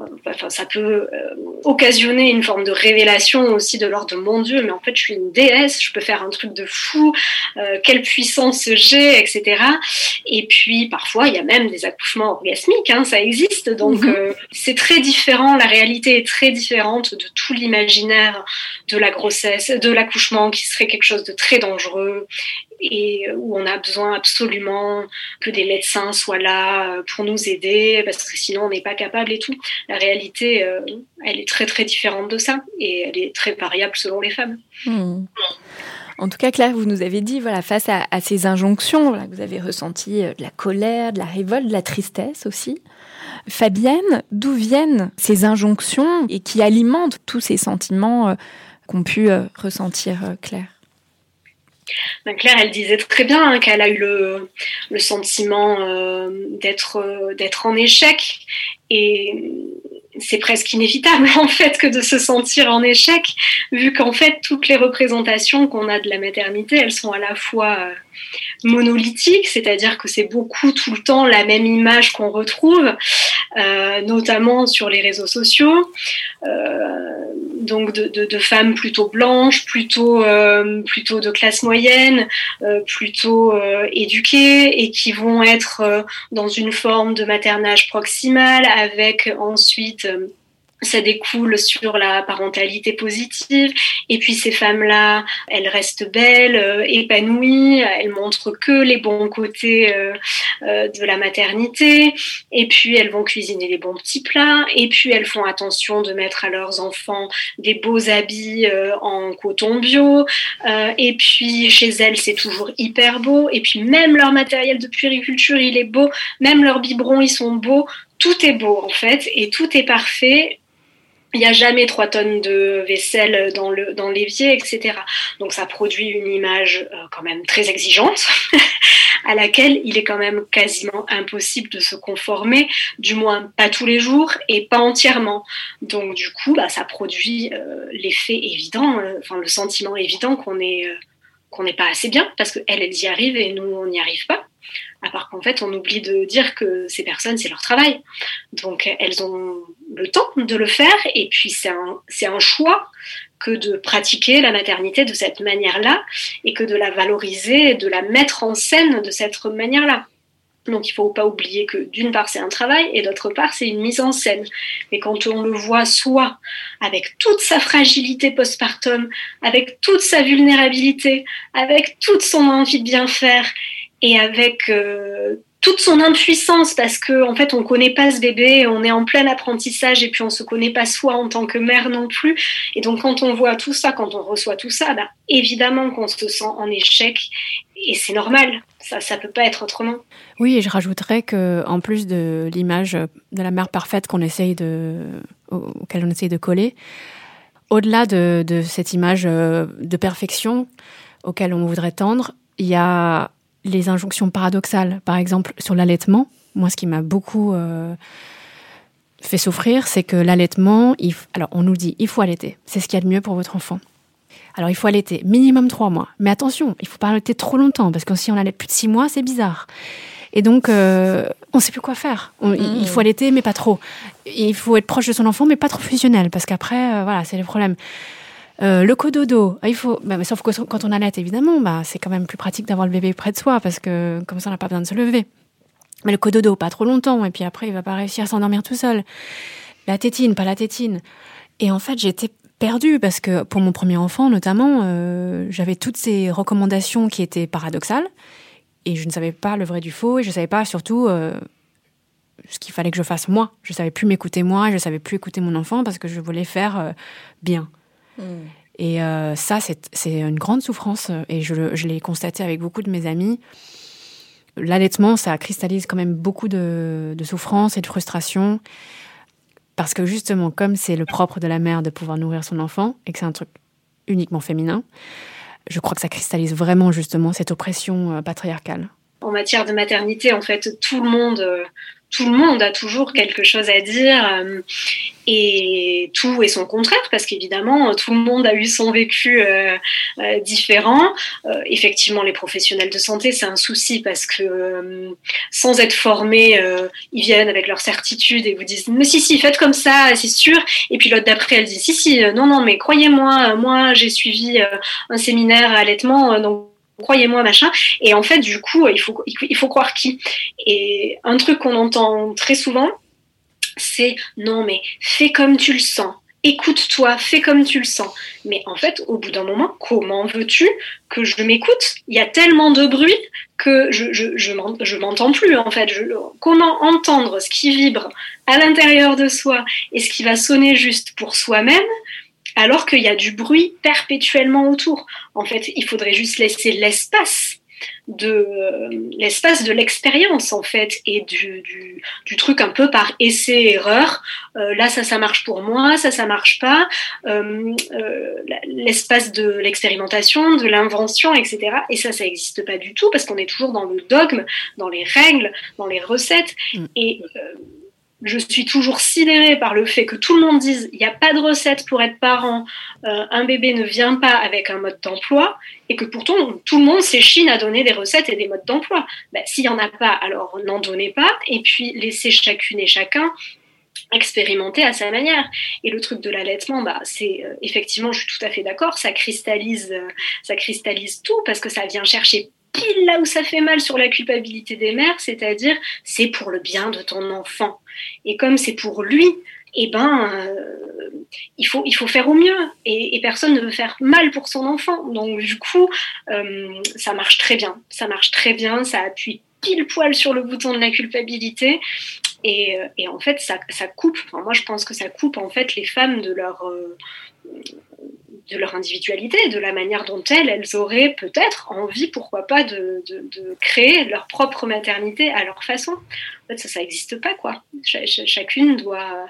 euh, enfin, ça peut euh, occasionner une forme de révélation aussi de l'ordre de mon Dieu, mais en fait, je suis une déesse, je peux faire un truc de fou, euh, quelle puissance j'ai, etc. Et puis, parfois, il y a même des accouchements orgasmiques, hein, ça existe. Donc, mm-hmm. c'est très différent. La réalité est très différente de tout l'imaginaire de la grossesse, de l'accouchement, qui serait quelque chose de très dangereux et où on a besoin absolument que des médecins soient là euh, pour nous aider parce que sinon on n'est pas capable et tout. La réalité, euh, elle est très très différente de ça et elle est très variable selon les femmes. Hmm. En tout cas, Claire, vous nous avez dit, voilà, face à, ces injonctions, vous avez ressenti euh, de la colère, de la révolte, de la tristesse aussi. Fabienne, d'où viennent ces injonctions et qui alimentent tous ces sentiments qu'ont pu ressentir Claire? Claire, elle disait très bien hein, qu'elle a eu le, sentiment euh, d'être euh, d'être en échec. Et c'est presque inévitable [LAUGHS] en fait que de se sentir en échec vu qu'en fait toutes les représentations qu'on a de la maternité elles sont à la fois euh, monolithiques c'est-à-dire que c'est beaucoup tout le temps la même image qu'on retrouve notamment sur les réseaux sociaux. Donc de, femmes plutôt blanches, plutôt, euh, plutôt de classe moyenne, euh, plutôt euh, éduquées et qui vont être dans une forme de maternage proximal avec ensuite ça découle sur la parentalité positive. Et puis ces femmes-là, elles restent belles, euh, épanouies, elles montrent que les bons côtés euh, euh, de la maternité. Et puis elles vont cuisiner les bons petits plats. Et puis elles font attention de mettre à leurs enfants des beaux habits en coton bio. et puis chez elles, c'est toujours hyper beau. Et puis même leur matériel de puériculture, il est beau. Même leurs biberons, ils sont beaux tout est beau en fait et tout est parfait il n'y a jamais trois tonnes de vaisselle dans le dans l'évier, etc. Donc ça produit une image euh, quand même très exigeante, [LAUGHS] à laquelle il est quand même quasiment impossible de se conformer, du moins pas tous les jours et pas entièrement. Donc du coup, bah, ça produit euh, l'effet évident, euh, enfin le sentiment évident qu'on est qu'on n'est pas assez bien parce qu'elles, elles y arrivent et nous, on n'y arrive pas. À part qu'en fait, on oublie de dire que ces personnes, c'est leur travail. Donc, elles ont le temps de le faire et puis c'est un, un choix que de pratiquer la maternité de cette manière-là et que de la valoriser, de la mettre en scène de cette manière-là. Donc il ne faut pas oublier que d'une part c'est un travail et d'autre part c'est une mise en scène. Mais quand on le voit soit avec toute sa fragilité postpartum, avec toute sa vulnérabilité, avec toute son envie de bien faire et avec euh, toute son impuissance parce que en fait on connaît pas ce bébé, on est en plein apprentissage et puis on se connaît pas soi en tant que mère non plus. Et donc quand on voit tout ça, quand on reçoit tout ça, bah, évidemment qu'on se sent en échec et c'est normal. Ça, ça peut pas être autrement. Oui, et je rajouterais que en plus de l'image de la mère parfaite qu'on essaye de, auquel on essaye de coller, au-delà de, de, cette image euh, de perfection auquel on voudrait tendre, il y a les injonctions paradoxales, par exemple sur l'allaitement. Moi, ce qui m'a beaucoup euh, fait souffrir, c'est que l'allaitement, alors on nous dit, il faut allaiter, c'est ce qu'il y a de mieux pour votre enfant. Alors il faut allaiter minimum trois mois, mais attention, il faut pas allaiter trop longtemps parce que si on allait plus de six mois, c'est bizarre. Et donc, euh, on ne sait plus quoi faire. Il faut allaiter, mais pas trop. Il faut être proche de son enfant, mais pas trop fusionnel, parce qu'après, euh, voilà, c'est le problème. Euh, le cododo, ah, il faut, bah, sauf que quand on allait, évidemment, bah, c'est quand même plus pratique d'avoir le bébé près de soi parce que comme ça, on n'a pas besoin de se lever. Mais le cododo, pas trop longtemps, et puis après, il va pas réussir à s'endormir tout seul. La tétine, pas la tétine. Et en fait, j'étais perdue parce que pour mon premier enfant, notamment, euh, j'avais toutes ces recommandations qui étaient paradoxales et je ne savais pas le vrai du faux et je ne savais pas surtout euh, ce qu'il fallait que je fasse moi. Je savais plus m'écouter moi, je savais plus écouter mon enfant parce que je voulais faire bien. Mm. Et euh, ça, c'est une grande souffrance et je, l'ai constaté avec beaucoup de mes amis. L'allaitement, ça cristallise quand même beaucoup de, de souffrance et de frustration. Parce que justement, comme c'est le propre de la mère de pouvoir nourrir son enfant et que c'est un truc uniquement féminin, je crois que ça cristallise vraiment justement cette oppression euh, patriarcale. En matière de maternité, en fait, tout le monde euh, tout le monde a toujours quelque chose à dire euh, et tout est son contraire parce qu'évidemment tout le monde a eu son vécu euh, euh, différent. effectivement, les professionnels de santé c'est un souci parce que sans être formés, ils viennent avec leur certitude et vous disent mais si si faites comme ça c'est sûr. Et puis l'autre d'après elle dit si si non non mais croyez-moi moi j'ai suivi un séminaire à allaitement donc croyez-moi, machin. Et en fait, du coup, il faut, il faut croire qui. Et un truc qu'on entend très souvent, c'est non, mais fais comme tu le sens. Écoute-toi, fais comme tu le sens. Mais en fait, au bout d'un moment, comment veux-tu que je m'écoute? Il y a tellement de bruit que je, je, je m'entends plus, en fait. comment entendre ce qui vibre à l'intérieur de soi et ce qui va sonner juste pour soi-même alors qu'il y a du bruit perpétuellement autour. En fait, il faudrait juste laisser l'espace de euh, l'espace de l'expérience en fait et du, du, truc un peu par essai erreur euh, là ça ça marche pour moi ça ça marche pas euh, l'espace de l'expérimentation de l'invention etc et ça ça n'existe pas du tout parce qu'on est toujours dans le dogme dans les règles dans les recettes mm. et je suis toujours sidérée par le fait que tout le monde dise il n'y a pas de recette pour être parent, euh, un bébé ne vient pas avec un mode d'emploi, et que pourtant tout le monde s'échine à donner des recettes et des modes d'emploi. Ben, S'il n'y en a pas, alors n'en donnez pas, et puis laissez chacune et chacun expérimenter à sa manière. Et le truc de l'allaitement, bah, c'est euh, effectivement, je suis tout à fait d'accord, ça cristallise, euh, ça cristallise tout parce que ça vient chercher pile là où ça fait mal sur la culpabilité des mères, c'est-à-dire c'est pour le bien de ton enfant. Et comme c'est pour lui, eh ben, euh, il, faut, il faut faire au mieux. Et, personne ne veut faire mal pour son enfant. Donc, du coup, euh, ça marche très bien. Ça marche très bien. Ça appuie pile poil sur le bouton de la culpabilité. Et, euh, en fait, ça, ça coupe. moi, je pense que ça coupe en fait les femmes de leur de leur individualité, de la manière dont elles, elles auraient peut-être envie, pourquoi pas, de, créer leur propre maternité à leur façon. En fait, ça, ça n'existe pas, quoi. chacune doit,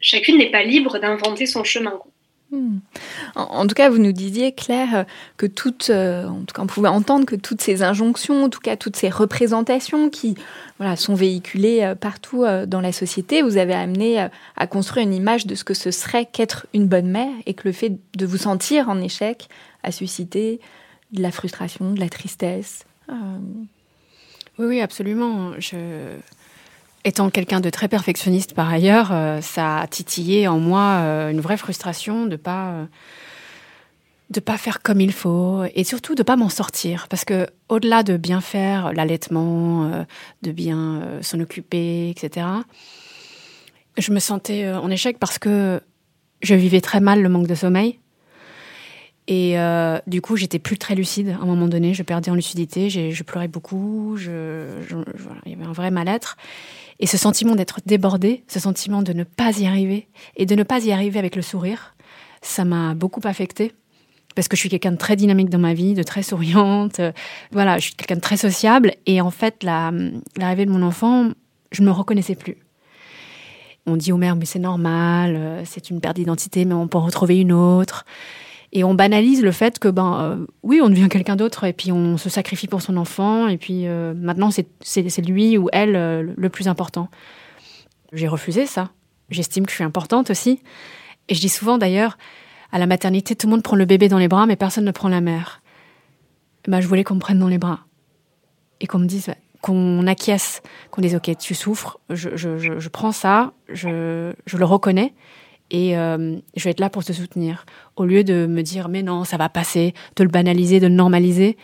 chacune n'est pas libre d'inventer son chemin. Hmm. En, tout cas, vous nous disiez, Claire, euh, que toutes, euh, en tout cas, on pouvait entendre que toutes ces injonctions, en tout cas, toutes ces représentations qui voilà, sont véhiculées euh, partout dans la société, vous avez amené à construire une image de ce que ce serait qu'être une bonne mère et que le fait de vous sentir en échec a suscité de la frustration, de la tristesse. Oui, oui, absolument. Je Étant quelqu'un de très perfectionniste par ailleurs, euh, ça a titillé en moi euh, une vraie frustration de pas euh, de pas faire comme il faut et surtout de pas m'en sortir parce que au-delà de bien faire l'allaitement, de bien s'en occuper, etc. Je me sentais en échec parce que je vivais très mal le manque de sommeil Et du coup, j'étais plus très lucide à un moment donné. Je perdais en lucidité, je pleurais beaucoup, il y avait un vrai mal-être. Et ce sentiment d'être débordé, ce sentiment de ne pas y arriver, et de ne pas y arriver avec le sourire, ça m'a beaucoup affectée. Parce que je suis quelqu'un de très dynamique dans ma vie, de très souriante. voilà, je suis quelqu'un de très sociable. Et en fait, l'arrivée de mon enfant, je ne me reconnaissais plus. On dit aux mères, mais c'est normal, euh, c'est une perte d'identité, mais on peut en retrouver une autre. Et on banalise le fait que, ben, euh, oui, on devient quelqu'un d'autre et puis on se sacrifie pour son enfant et puis euh, maintenant c'est lui ou elle euh, le plus important. J'ai refusé ça. J'estime que je suis importante aussi. Et je dis souvent d'ailleurs, à la maternité, tout le monde prend le bébé dans les bras, mais personne ne prend la mère. Ben, je voulais qu'on me prenne dans les bras et qu'on me dise, qu'on acquiesce, qu'on dise, ok, tu souffres, je, je, je, je prends ça, je le reconnais et euh, je vais être là pour te soutenir. Au lieu de me dire mais non, ça va passer, de le banaliser, de le normaliser.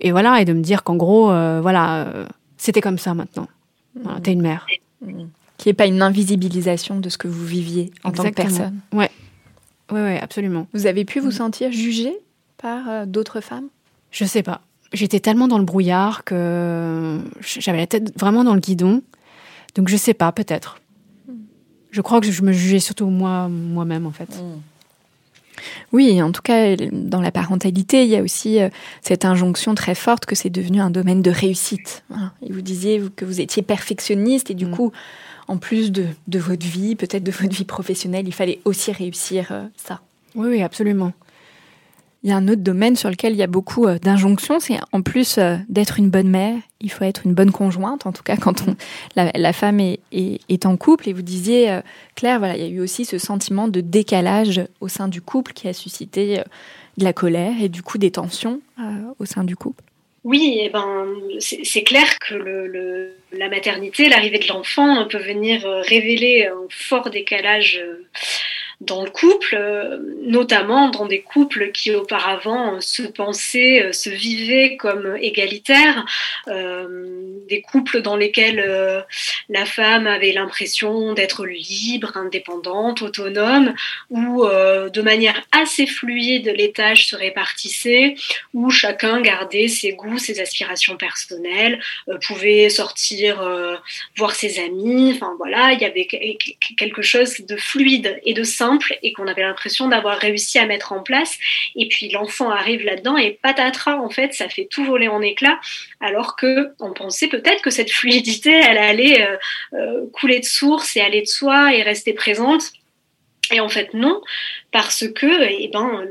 Et voilà, et de me dire qu'en gros, euh, voilà, euh, c'était comme ça maintenant. Voilà, T'es une mère. Mmh. Qui n'est pas une invisibilisation de ce que vous viviez en tant que personne. Ouais. Ouais, ouais, absolument. Vous avez pu vous mmh. sentir jugée par d'autres femmes? Je sais pas. J'étais tellement dans le brouillard que j'avais la tête vraiment dans le guidon. Donc je sais pas, peut-être je crois que je me jugeais surtout moi, moi-même, en fait. Mm. Oui, en tout cas, dans la parentalité, il y a aussi euh, cette injonction très forte que c'est devenu un domaine de réussite. Et vous disiez que vous étiez perfectionniste et du mm. coup, en plus de, votre vie, peut-être de votre vie professionnelle, il fallait aussi réussir euh, ça. Oui, oui, absolument. Il y a un autre domaine sur lequel il y a beaucoup euh, d'injonctions, c'est en plus euh, d'être une bonne mère, il faut être une bonne conjointe, en tout cas quand on, la, femme est, est, en couple. Et vous disiez, euh, Claire, voilà, il y a eu aussi ce sentiment de décalage au sein du couple qui a suscité de la colère et du coup des tensions au sein du couple. Oui, eh ben, c'est clair que la maternité, l'arrivée de l'enfant peut venir révéler un fort décalage dans le couple, euh, notamment dans des couples qui auparavant se pensaient, euh, se vivaient comme égalitaires, euh, des couples dans lesquels la femme avait l'impression d'être libre, indépendante, autonome, où de manière assez fluide les tâches se répartissaient, où chacun gardait ses goûts, ses aspirations personnelles, pouvait sortir voir ses amis, enfin voilà, il y avait quelque chose de fluide et de simple et qu'on avait l'impression d'avoir réussi à mettre en place. Et puis l'enfant arrive là-dedans et patatras, en fait, ça fait tout voler en éclats, alors que on pensait peut-être que cette fluidité, elle allait euh, euh, couler de source et aller de soi et rester présente. Et en fait, non, parce que eh ben,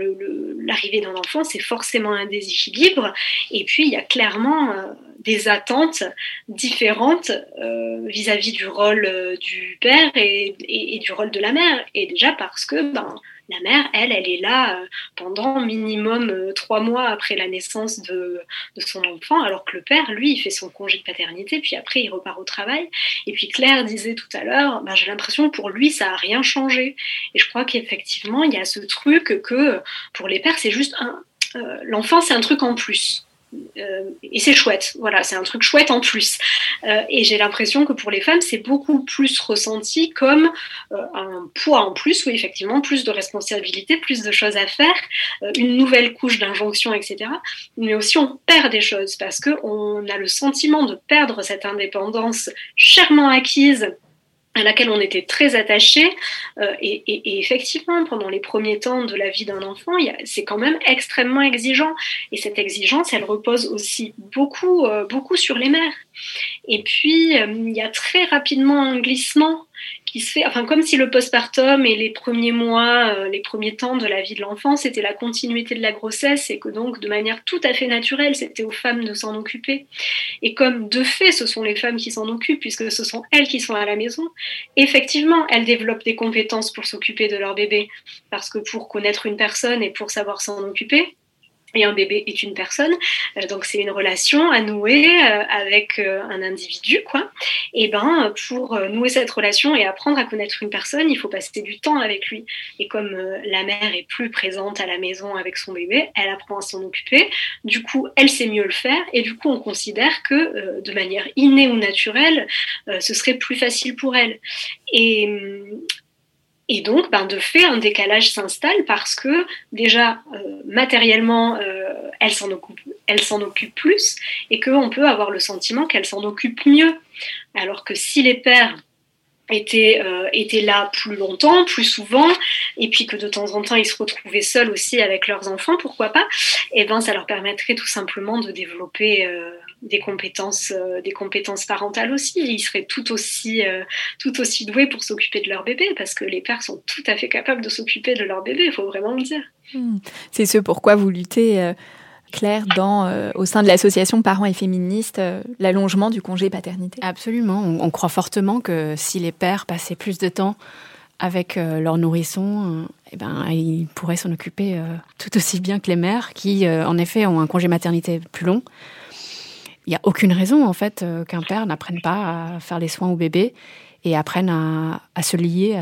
l'arrivée d'un enfant, c'est forcément un déséquilibre. Et puis, il y a clairement euh, des attentes différentes euh, vis-à-vis du rôle euh, du père et, du rôle de la mère. Et déjà parce que ben, la mère, elle, elle est là euh, pendant minimum trois mois après la naissance de, son enfant, alors que le père, lui, il fait son congé de paternité, puis après, il repart au travail. Et puis Claire disait tout à l'heure, bah, j'ai l'impression que pour lui, ça n'a rien changé. Et je crois qu'effectivement, il y a ce truc que pour les pères, c'est juste un... L'enfant, c'est un truc en plus. Euh, et c'est chouette, voilà, c'est un truc chouette en plus. Euh, et j'ai l'impression que pour les femmes, c'est beaucoup plus ressenti comme euh, un poids en plus, ou effectivement, plus de responsabilités, plus de choses à faire, une nouvelle couche d'injonction, etc. Mais aussi, on perd des choses parce qu'on a le sentiment de perdre cette indépendance chèrement acquise à laquelle on était très attaché. Euh, et, effectivement, pendant les premiers temps de la vie d'un enfant, c'est quand même extrêmement exigeant. Et cette exigence, elle repose aussi beaucoup, euh, beaucoup sur les mères. Et puis, euh, il y a très rapidement un glissement fait, enfin comme si le postpartum et les premiers mois, euh, les premiers temps de la vie de l'enfant, c'était la continuité de la grossesse et que donc de manière tout à fait naturelle, c'était aux femmes de s'en occuper. Et comme de fait, ce sont les femmes qui s'en occupent puisque ce sont elles qui sont à la maison, effectivement, elles développent des compétences pour s'occuper de leur bébé parce que pour connaître une personne et pour savoir s'en occuper, et un bébé est une personne. Euh, donc c'est une relation à nouer euh, avec euh, un individu, quoi. Et ben pour nouer cette relation et apprendre à connaître une personne, il faut passer du temps avec lui. Et comme la mère est plus présente à la maison avec son bébé, elle apprend à s'en occuper. Du coup, elle sait mieux le faire. Et du coup, on considère que de manière innée ou naturelle, ce serait plus facile pour elle. Et Et donc, ben, de fait, un décalage s'installe parce que déjà, matériellement, elle s'en occupe, elle s'en occupe plus et qu'on peut avoir le sentiment qu'elle s'en occupe mieux. Alors que si les pères étaient, euh, étaient là plus longtemps, plus souvent, et puis que de temps en temps ils se retrouvaient seuls aussi avec leurs enfants, pourquoi pas, et eh ben ça leur permettrait tout simplement de développer euh, des compétences, euh, des compétences parentales aussi. Ils seraient tout aussi, tout aussi doués pour s'occuper de leur bébé, parce que les pères sont tout à fait capables de s'occuper de leur bébé, il faut vraiment le dire. Hmm. C'est ce pourquoi vous luttez clair dans, euh, au sein de l'association Parents et Féministes, euh, l'allongement du congé paternité Absolument. On, croit fortement que si les pères passaient plus de temps avec euh, leurs nourrissons, eh ben, ils pourraient s'en occuper tout aussi bien que les mères, qui, en effet, ont un congé maternité plus long. Il n'y a aucune raison, en fait, qu'un père n'apprenne pas à faire les soins au bébé et apprenne à, se lier à,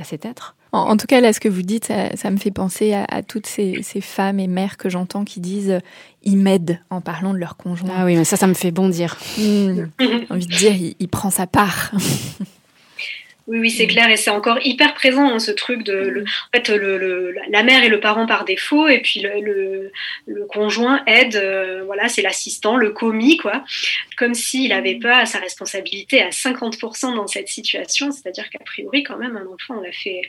à cet être. En, tout cas, là, ce que vous dites, ça, me fait penser à, toutes ces, femmes et mères que j'entends qui disent euh, ils m'aident en parlant de leur conjoint. Ah oui, mais ça, ça me fait bondir. Mmh. J'ai envie de dire, il prend sa part. [LAUGHS] Oui, oui, c'est mm. clair, et c'est encore hyper présent hein, ce truc de, le, en fait, le, la mère est le parent par défaut, et puis le, le conjoint aide, euh, voilà, c'est l'assistant, le commis, quoi, comme s'il n'avait pas sa responsabilité à 50% dans cette situation, c'est-à-dire qu'a priori, quand même, un enfant, on l'a fait,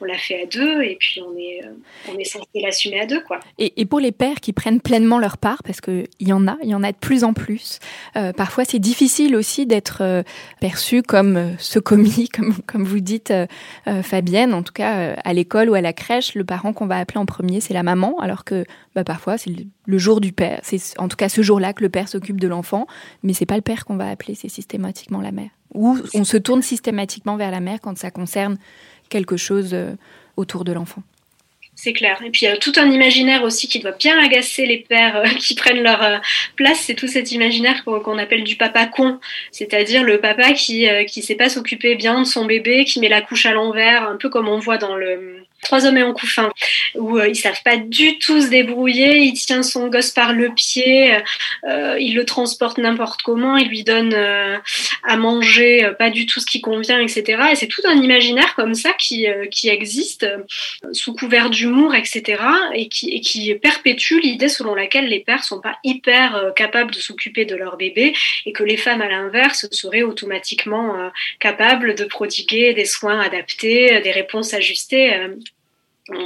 on l'a fait à deux, et puis on est, euh, on est censé l'assumer à deux, quoi. Et, et, pour les pères qui prennent pleinement leur part, parce qu'il y en a, il y en a de plus en plus, euh, parfois c'est difficile aussi d'être perçu comme ce commis, [LAUGHS] comme [LAUGHS] comme vous dites, euh, euh, Fabienne, en tout cas euh, à l'école ou à la crèche, le parent qu'on va appeler en premier, c'est la maman, alors que bah, parfois c'est le, jour du père. C'est en tout cas ce jour-là que le père s'occupe de l'enfant, mais c'est pas le père qu'on va appeler, c'est systématiquement la mère. Ou on se tourne systématiquement vers la mère quand ça concerne quelque chose autour de l'enfant c'est clair. Et puis il y a tout un imaginaire aussi qui doit bien agacer les pères euh, [LAUGHS] qui prennent leur euh, place. C'est tout cet imaginaire qu'on appelle du papa con, c'est-à-dire le papa qui euh, qui sait pas s'occuper bien de son bébé, qui met la couche à l'envers, un peu comme on voit dans le Trois hommes et un couffin, où euh, ils savent pas du tout se débrouiller. Il tient son gosse par le pied, euh, il le transporte n'importe comment, il lui donne euh, à manger euh, pas du tout ce qui convient, etc. Et c'est tout un imaginaire comme ça qui, qui existe sous couvert d'humour, etc. Et qui, et qui perpétue l'idée selon laquelle les pères sont pas hyper capables de s'occuper de leur bébé et que les femmes, à l'inverse, seraient automatiquement capables de prodiguer des soins adaptés, des réponses ajustées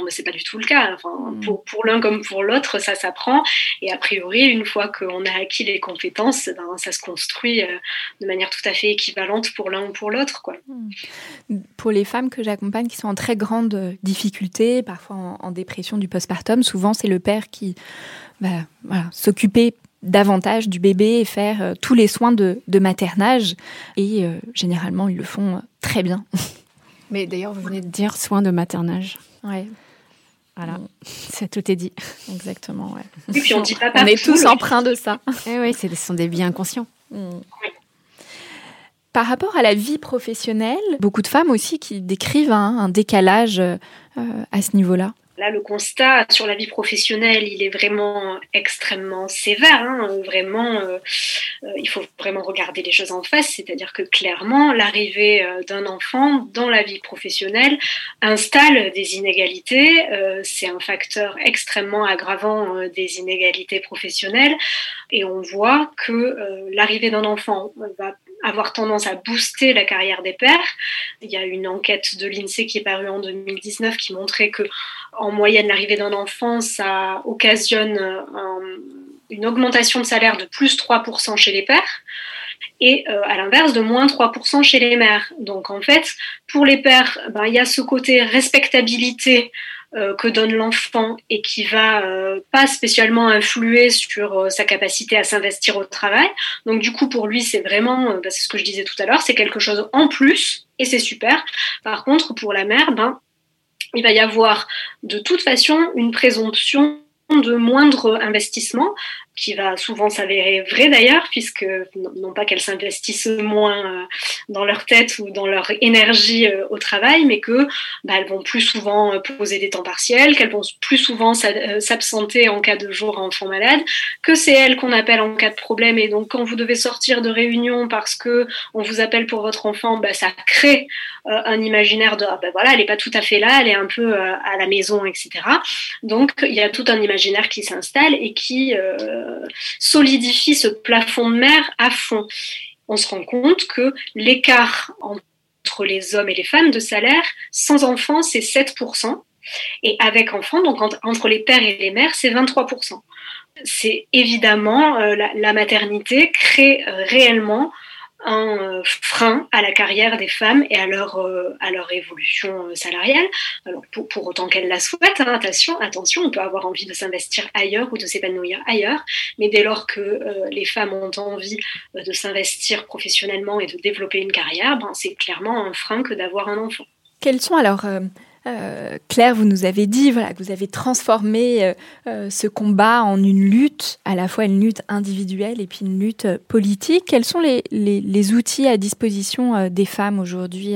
c'est pas du tout le cas. Enfin, mm. pour, pour l'un comme pour l'autre, ça s'apprend. Et a priori, une fois qu'on a acquis les compétences, ben, ça se construit euh, de manière tout à fait équivalente pour l'un ou pour l'autre. Quoi. Mm. Pour les femmes que j'accompagne qui sont en très grande difficulté, parfois en, dépression du postpartum, souvent c'est le père qui va s'occuper davantage du bébé et faire euh, tous les soins de, maternage. Et euh, généralement, ils le font très bien. [LAUGHS] Mais d'ailleurs, vous venez de dire soins de maternage. Ouais. Voilà, ça tout est dit. Exactement, ouais. Et puis on dit pas On est tous empreints de ça. Et eh oui, ce sont des vies inconscients. Mm. Par rapport à la vie professionnelle, beaucoup de femmes aussi qui décrivent un décalage euh, à ce niveau-là. Là, le constat sur la vie professionnelle, il est vraiment extrêmement sévère. Hein. Vraiment, euh, euh, il faut vraiment regarder les choses en face. C'est-à-dire que clairement, l'arrivée euh, d'un enfant dans la vie professionnelle installe des inégalités. C'est un facteur extrêmement aggravant des inégalités professionnelles. Et on voit que l'arrivée d'un enfant va avoir tendance à booster la carrière des pères. Il y a une enquête de l'INSEE qui est parue en 2019 qui montrait que en moyenne l'arrivée d'un enfant ça occasionne une augmentation de salaire de plus 3% chez les pères et euh, à l'inverse de moins 3% chez les mères. Donc en fait, pour les pères, ben, il y a ce côté respectabilité euh, que donne l'enfant et qui va euh, pas spécialement influer sur euh, sa capacité à s'investir au travail. Donc du coup pour lui c'est vraiment, bah, c'est ce que je disais tout à l'heure, c'est quelque chose en plus et c'est super. Par contre pour la mère, ben il va y avoir de toute façon une présomption de moindre investissement qui va souvent s'avérer vrai d'ailleurs, puisque non pas qu'elles s'investissent moins euh, dans leur tête ou dans leur énergie euh, au travail, mais que bah, elles vont plus souvent euh, poser des temps partiels, qu'elles vont plus souvent s'absenter en cas de jour enfant malade, que c'est elles qu'on appelle en cas de problème. Et donc quand vous devez sortir de réunion parce que on vous appelle pour votre enfant, bah, ça crée un imaginaire de ah, bah, voilà, elle n'est pas tout à fait là, elle est un peu à la maison, etc. Donc il y a tout un imaginaire qui s'installe et qui solidifie ce plafond de mer à fond. On se rend compte que l'écart entre les hommes et les femmes de salaire sans enfants, c'est 7%. Et avec enfants, donc entre les pères et les mères, c'est 23%. C'est évidemment, euh, la, maternité crée euh, réellement un euh, frein à la carrière des femmes et à leur, euh, à leur évolution euh, salariale. Alors pour, pour autant qu'elles la souhaitent, hein, attention, attention, on peut avoir envie de s'investir ailleurs ou de s'épanouir ailleurs, mais dès lors que les femmes ont envie de s'investir professionnellement et de développer une carrière, ben, c'est clairement un frein que d'avoir un enfant. Quels sont alors euh, Claire, vous nous avez dit voilà, que vous avez transformé euh, euh, ce combat en une lutte, à la fois une lutte individuelle et puis une lutte politique. Quels sont les, les outils à disposition des femmes aujourd'hui,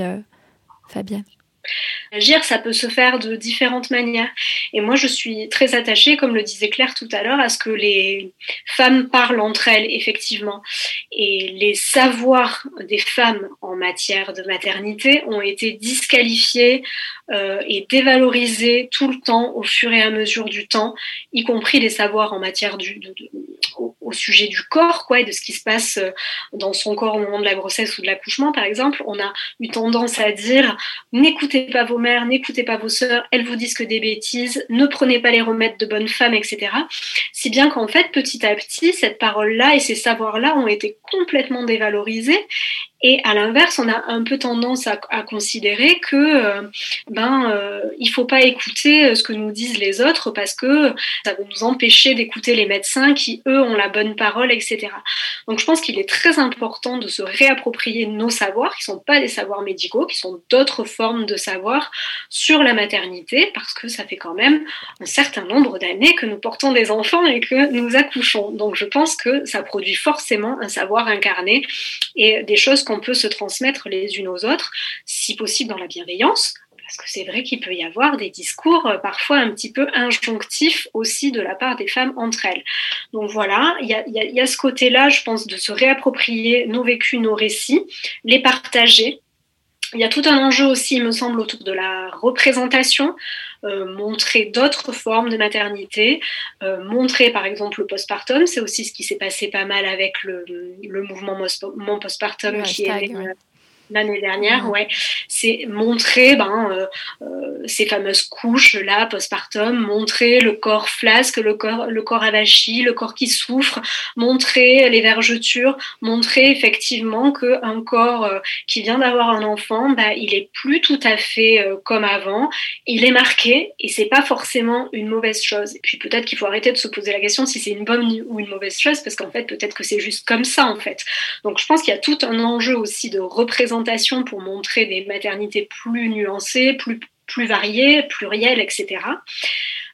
Fabienne? Agir, ça peut se faire de différentes manières. Et moi, je suis très attachée, comme le disait Claire tout à l'heure, à ce que les femmes parlent entre elles, effectivement. Et les savoirs des femmes en matière de maternité ont été disqualifiés euh, et dévalorisés tout le temps, au fur et à mesure du temps, y compris les savoirs en matière du, au, sujet du corps, quoi, et de ce qui se passe euh, dans son corps au moment de la grossesse ou de l'accouchement, par exemple. On a eu tendance à dire n'écoutez pas vos mères, n'écoutez pas vos sœurs, elles vous disent que des bêtises, ne prenez pas les remèdes de bonnes femmes, etc. Si bien qu'en fait, petit à petit, cette parole-là et ces savoirs-là ont été complètement dévalorisés et à l'inverse, on a un peu tendance à, considérer que euh, ben euh, il faut pas écouter euh, ce que nous disent les autres parce que ça va nous empêcher d'écouter les médecins qui eux ont la bonne parole, etc. Donc je pense qu'il est très important de se réapproprier nos savoirs qui sont pas des savoirs médicaux, qui sont d'autres formes de savoir sur la maternité parce que ça fait quand même un certain nombre d'années que nous portons des enfants et que nous accouchons. Donc je pense que ça produit forcément un savoir incarné et des choses qu'on peut se transmettre les unes aux autres, si possible dans la bienveillance, parce que c'est vrai qu'il peut y avoir des discours euh, parfois un petit peu injonctifs aussi de la part des femmes entre elles. Donc voilà, il y a, ce côté-là, je pense, de se réapproprier nos vécus, nos récits, les partager. Il y a tout un enjeu aussi, il me semble, autour de la représentation. Euh, montrer d'autres formes de maternité, euh, montrer par exemple le postpartum, c'est aussi ce qui s'est passé pas mal avec le, le mouvement Mon Postpartum qui est l'année dernière, ouais, c'est montrer ben, euh, euh, ces fameuses couches là postpartum, montrer le corps flasque, le corps, le corps avachi, le corps qui souffre, montrer les vergetures, montrer effectivement que un corps euh, qui vient d'avoir un enfant, bah, il est plus tout à fait comme avant, il est marqué et c'est pas forcément une mauvaise chose. Et puis peut-être qu'il faut arrêter de se poser la question si c'est une bonne ou une mauvaise chose parce qu'en fait peut-être que c'est juste comme ça en fait. Donc je pense qu'il y a tout un enjeu aussi de représentation pour montrer des maternités plus nuancées, plus, plus variées, plurielles, etc.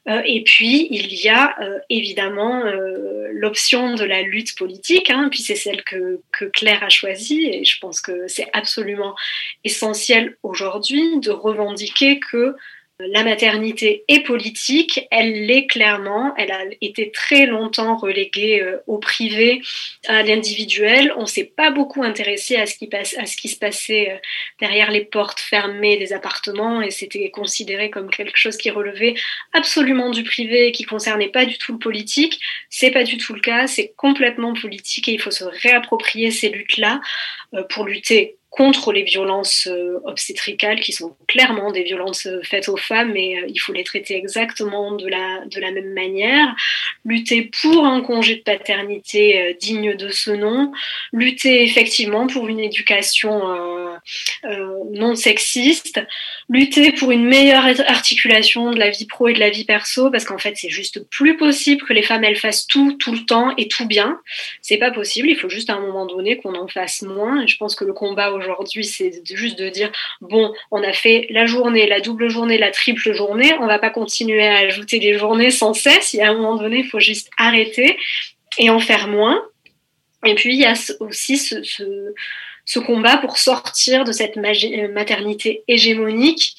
Euh, et puis, il y a euh, évidemment euh, l'option de la lutte politique, hein, puis c'est celle que, que, Claire a choisie, et je pense que c'est absolument essentiel aujourd'hui de revendiquer que la maternité est politique, elle l'est clairement, elle a été très longtemps reléguée euh, au privé, à l'individuel. On s'est pas beaucoup intéressé à ce, qui passe, à ce qui se passait euh, derrière les portes fermées des appartements et c'était considéré comme quelque chose qui relevait absolument du privé et qui concernait pas du tout le politique. C'est pas du tout le cas, c'est complètement politique et il faut se réapproprier ces luttes-là euh, pour lutter contre les violences euh, obstétricales qui sont clairement des violences euh, faites aux femmes mais euh, il faut les traiter exactement de la, de la même manière. Lutter pour un congé de paternité digne de ce nom, lutter effectivement pour une éducation non sexiste, lutter pour une meilleure articulation de la vie pro et de la vie perso parce qu'en fait c'est juste plus possible que les femmes elles fassent tout tout le temps et tout bien. C'est pas possible, il faut juste à un moment donné qu'on en fasse moins et je pense que le combat aujourd'hui aujourd'hui, c'est juste de dire bon, on a fait la journée, la double journée, la triple journée, on va pas continuer à ajouter des journées sans cesse. Il y a un moment donné, il faut juste arrêter et en faire moins. Et puis il y a aussi ce, ce combat pour sortir de cette maternité hégémonique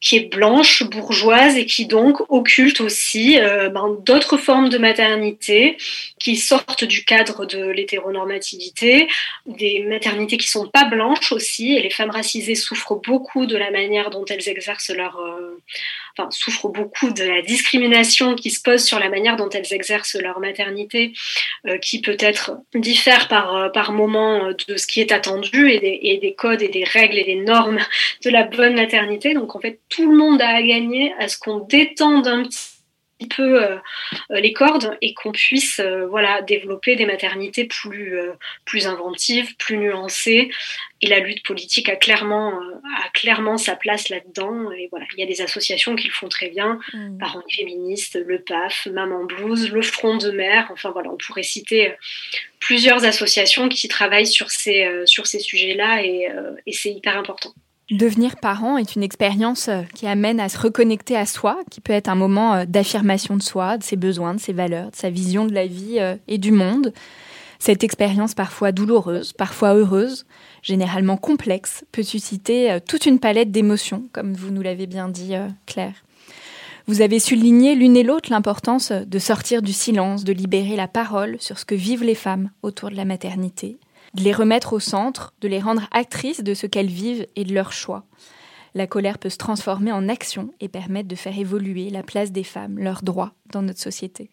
qui est blanche, bourgeoise et qui donc occulte aussi euh, ben, d'autres formes de maternité qui sortent du cadre de l'hétéronormativité, des maternités qui sont pas blanches aussi. Et les femmes racisées souffrent beaucoup de la manière dont elles exercent leur, euh, enfin souffrent beaucoup de la discrimination qui se pose sur la manière dont elles exercent leur maternité, euh, qui peut-être diffère par par moment de ce qui est attendu et des, et des codes et des règles et des normes de la bonne maternité. Donc en fait tout le monde a à gagner à ce qu'on détende un petit peu euh, euh, les cordes et qu'on puisse euh, voilà développer des maternités plus plus inventives, plus nuancées. Et la lutte politique a clairement a clairement sa place là-dedans. Et voilà, il y a des associations qui le font très bien, mmh. Parents féministes, le PAF, Maman Blues, le Front de Mer. Enfin voilà, on pourrait citer plusieurs associations qui travaillent sur ces sur ces sujets-là et c'est hyper important. Devenir parent est une expérience euh, qui amène à se reconnecter à soi, qui peut être un moment euh, d'affirmation de soi, de ses besoins, de ses valeurs, de sa vision de la vie euh, et du monde. Cette expérience parfois douloureuse, parfois heureuse, généralement complexe, peut susciter toute une palette d'émotions, comme vous nous l'avez bien dit, Claire. Vous avez souligné l'une et l'autre l'importance de sortir du silence, de libérer la parole sur ce que vivent les femmes autour de la maternité, de les remettre au centre, de les rendre actrices de ce qu'elles vivent et de leurs choix. La colère peut se transformer en action et permettre de faire évoluer la place des femmes, leurs droits dans notre société.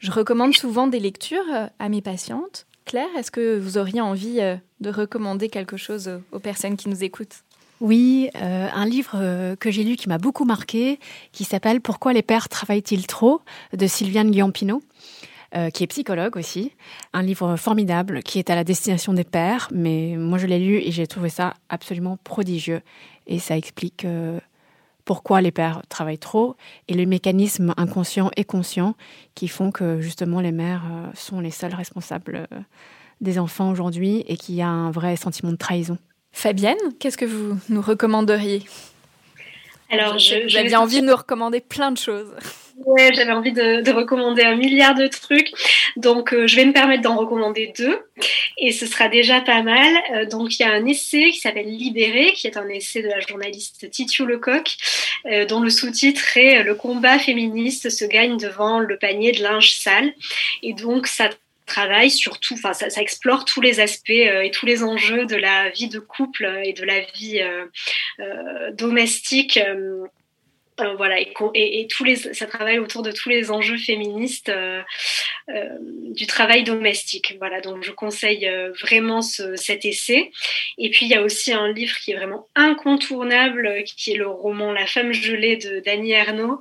Je recommande souvent des lectures euh, à mes patientes. Claire, est-ce que vous auriez envie euh, de recommander quelque chose aux personnes qui nous écoutent? Oui, euh, un livre que j'ai lu qui m'a beaucoup marqué, qui s'appelle Pourquoi les pères travaillent-ils trop? de Sylviane Guiampino. Euh, qui est psychologue aussi. Un livre formidable qui est à la destination des pères, mais moi je l'ai lu et j'ai trouvé ça absolument prodigieux. Et ça explique euh, pourquoi les pères travaillent trop et les mécanismes inconscients et conscients qui font que justement les mères euh, sont les seules responsables des enfants aujourd'hui et qu'il y a un vrai sentiment de trahison. Fabienne, qu'est-ce que vous nous recommanderiez? Alors, j'avais envie de nous recommander plein de choses. Ouais, j'avais envie de, recommander un milliard de trucs, donc euh, je vais me permettre d'en recommander deux, et ce sera déjà pas mal. Euh, donc il y a un essai qui s'appelle Libéré, qui est un essai de la journaliste Titiou Lecoq, euh, dont le sous-titre est Le combat féministe se gagne devant le panier de linge sale, et donc ça travaille surtout, enfin ça, ça, explore tous les aspects et tous les enjeux de la vie de couple et de la vie domestique euh, voilà, et, et, tous les, ça travaille autour de tous les enjeux féministes euh, euh, du travail domestique. Voilà, donc je conseille vraiment cet essai. Et puis il y a aussi un livre qui est vraiment incontournable, qui est le roman La femme gelée de Dany Ernaud,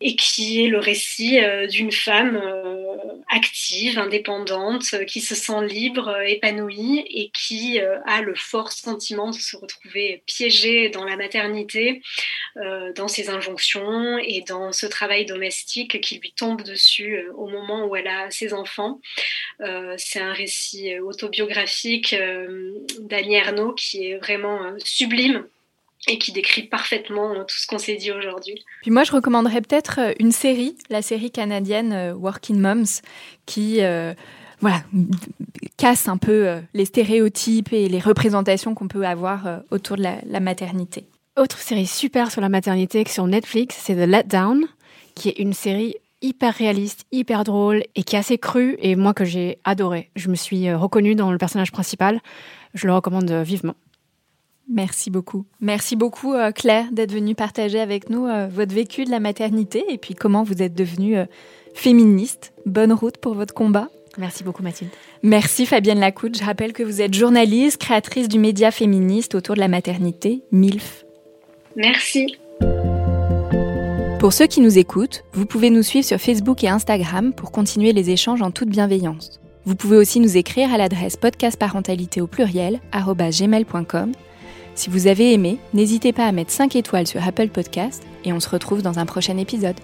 et qui est le récit euh, d'une femme euh, active, indépendante, euh, qui se sent libre, épanouie et qui a le fort sentiment de se retrouver piégée dans la maternité, dans ses injonctions et dans ce travail domestique qui lui tombe dessus au moment où elle a ses enfants. C'est un récit autobiographique d'Annie Ernaux qui est vraiment sublime et qui décrit parfaitement tout ce qu'on s'est dit aujourd'hui. Puis moi, je recommanderais peut-être euh, une série, la série canadienne euh, Working Moms, qui euh, voilà, casse un peu les stéréotypes et les représentations qu'on peut avoir autour de la, maternité. Autre série super sur la maternité sur Netflix, c'est The Let Down, qui est une série hyper réaliste, hyper drôle et qui est assez crue et moi que j'ai adoré. Je me suis reconnue dans le personnage principal. Je le recommande vivement. Merci beaucoup. Merci beaucoup euh, Claire d'être venue partager avec nous euh, votre vécu de la maternité et puis comment vous êtes devenue euh, féministe. Bonne route pour votre combat. Merci beaucoup Mathilde. Merci Fabienne Lacoute. Je rappelle que vous êtes journaliste, créatrice du média féministe autour de la maternité, MILF. Merci. Pour ceux qui nous écoutent, vous pouvez nous suivre sur Facebook et Instagram pour continuer les échanges en toute bienveillance. Vous pouvez aussi nous écrire à l'adresse podcastparentalité au pluriel gmail.com si vous avez aimé, n'hésitez pas à mettre 5 étoiles sur Apple Podcast et on se retrouve dans un prochain épisode.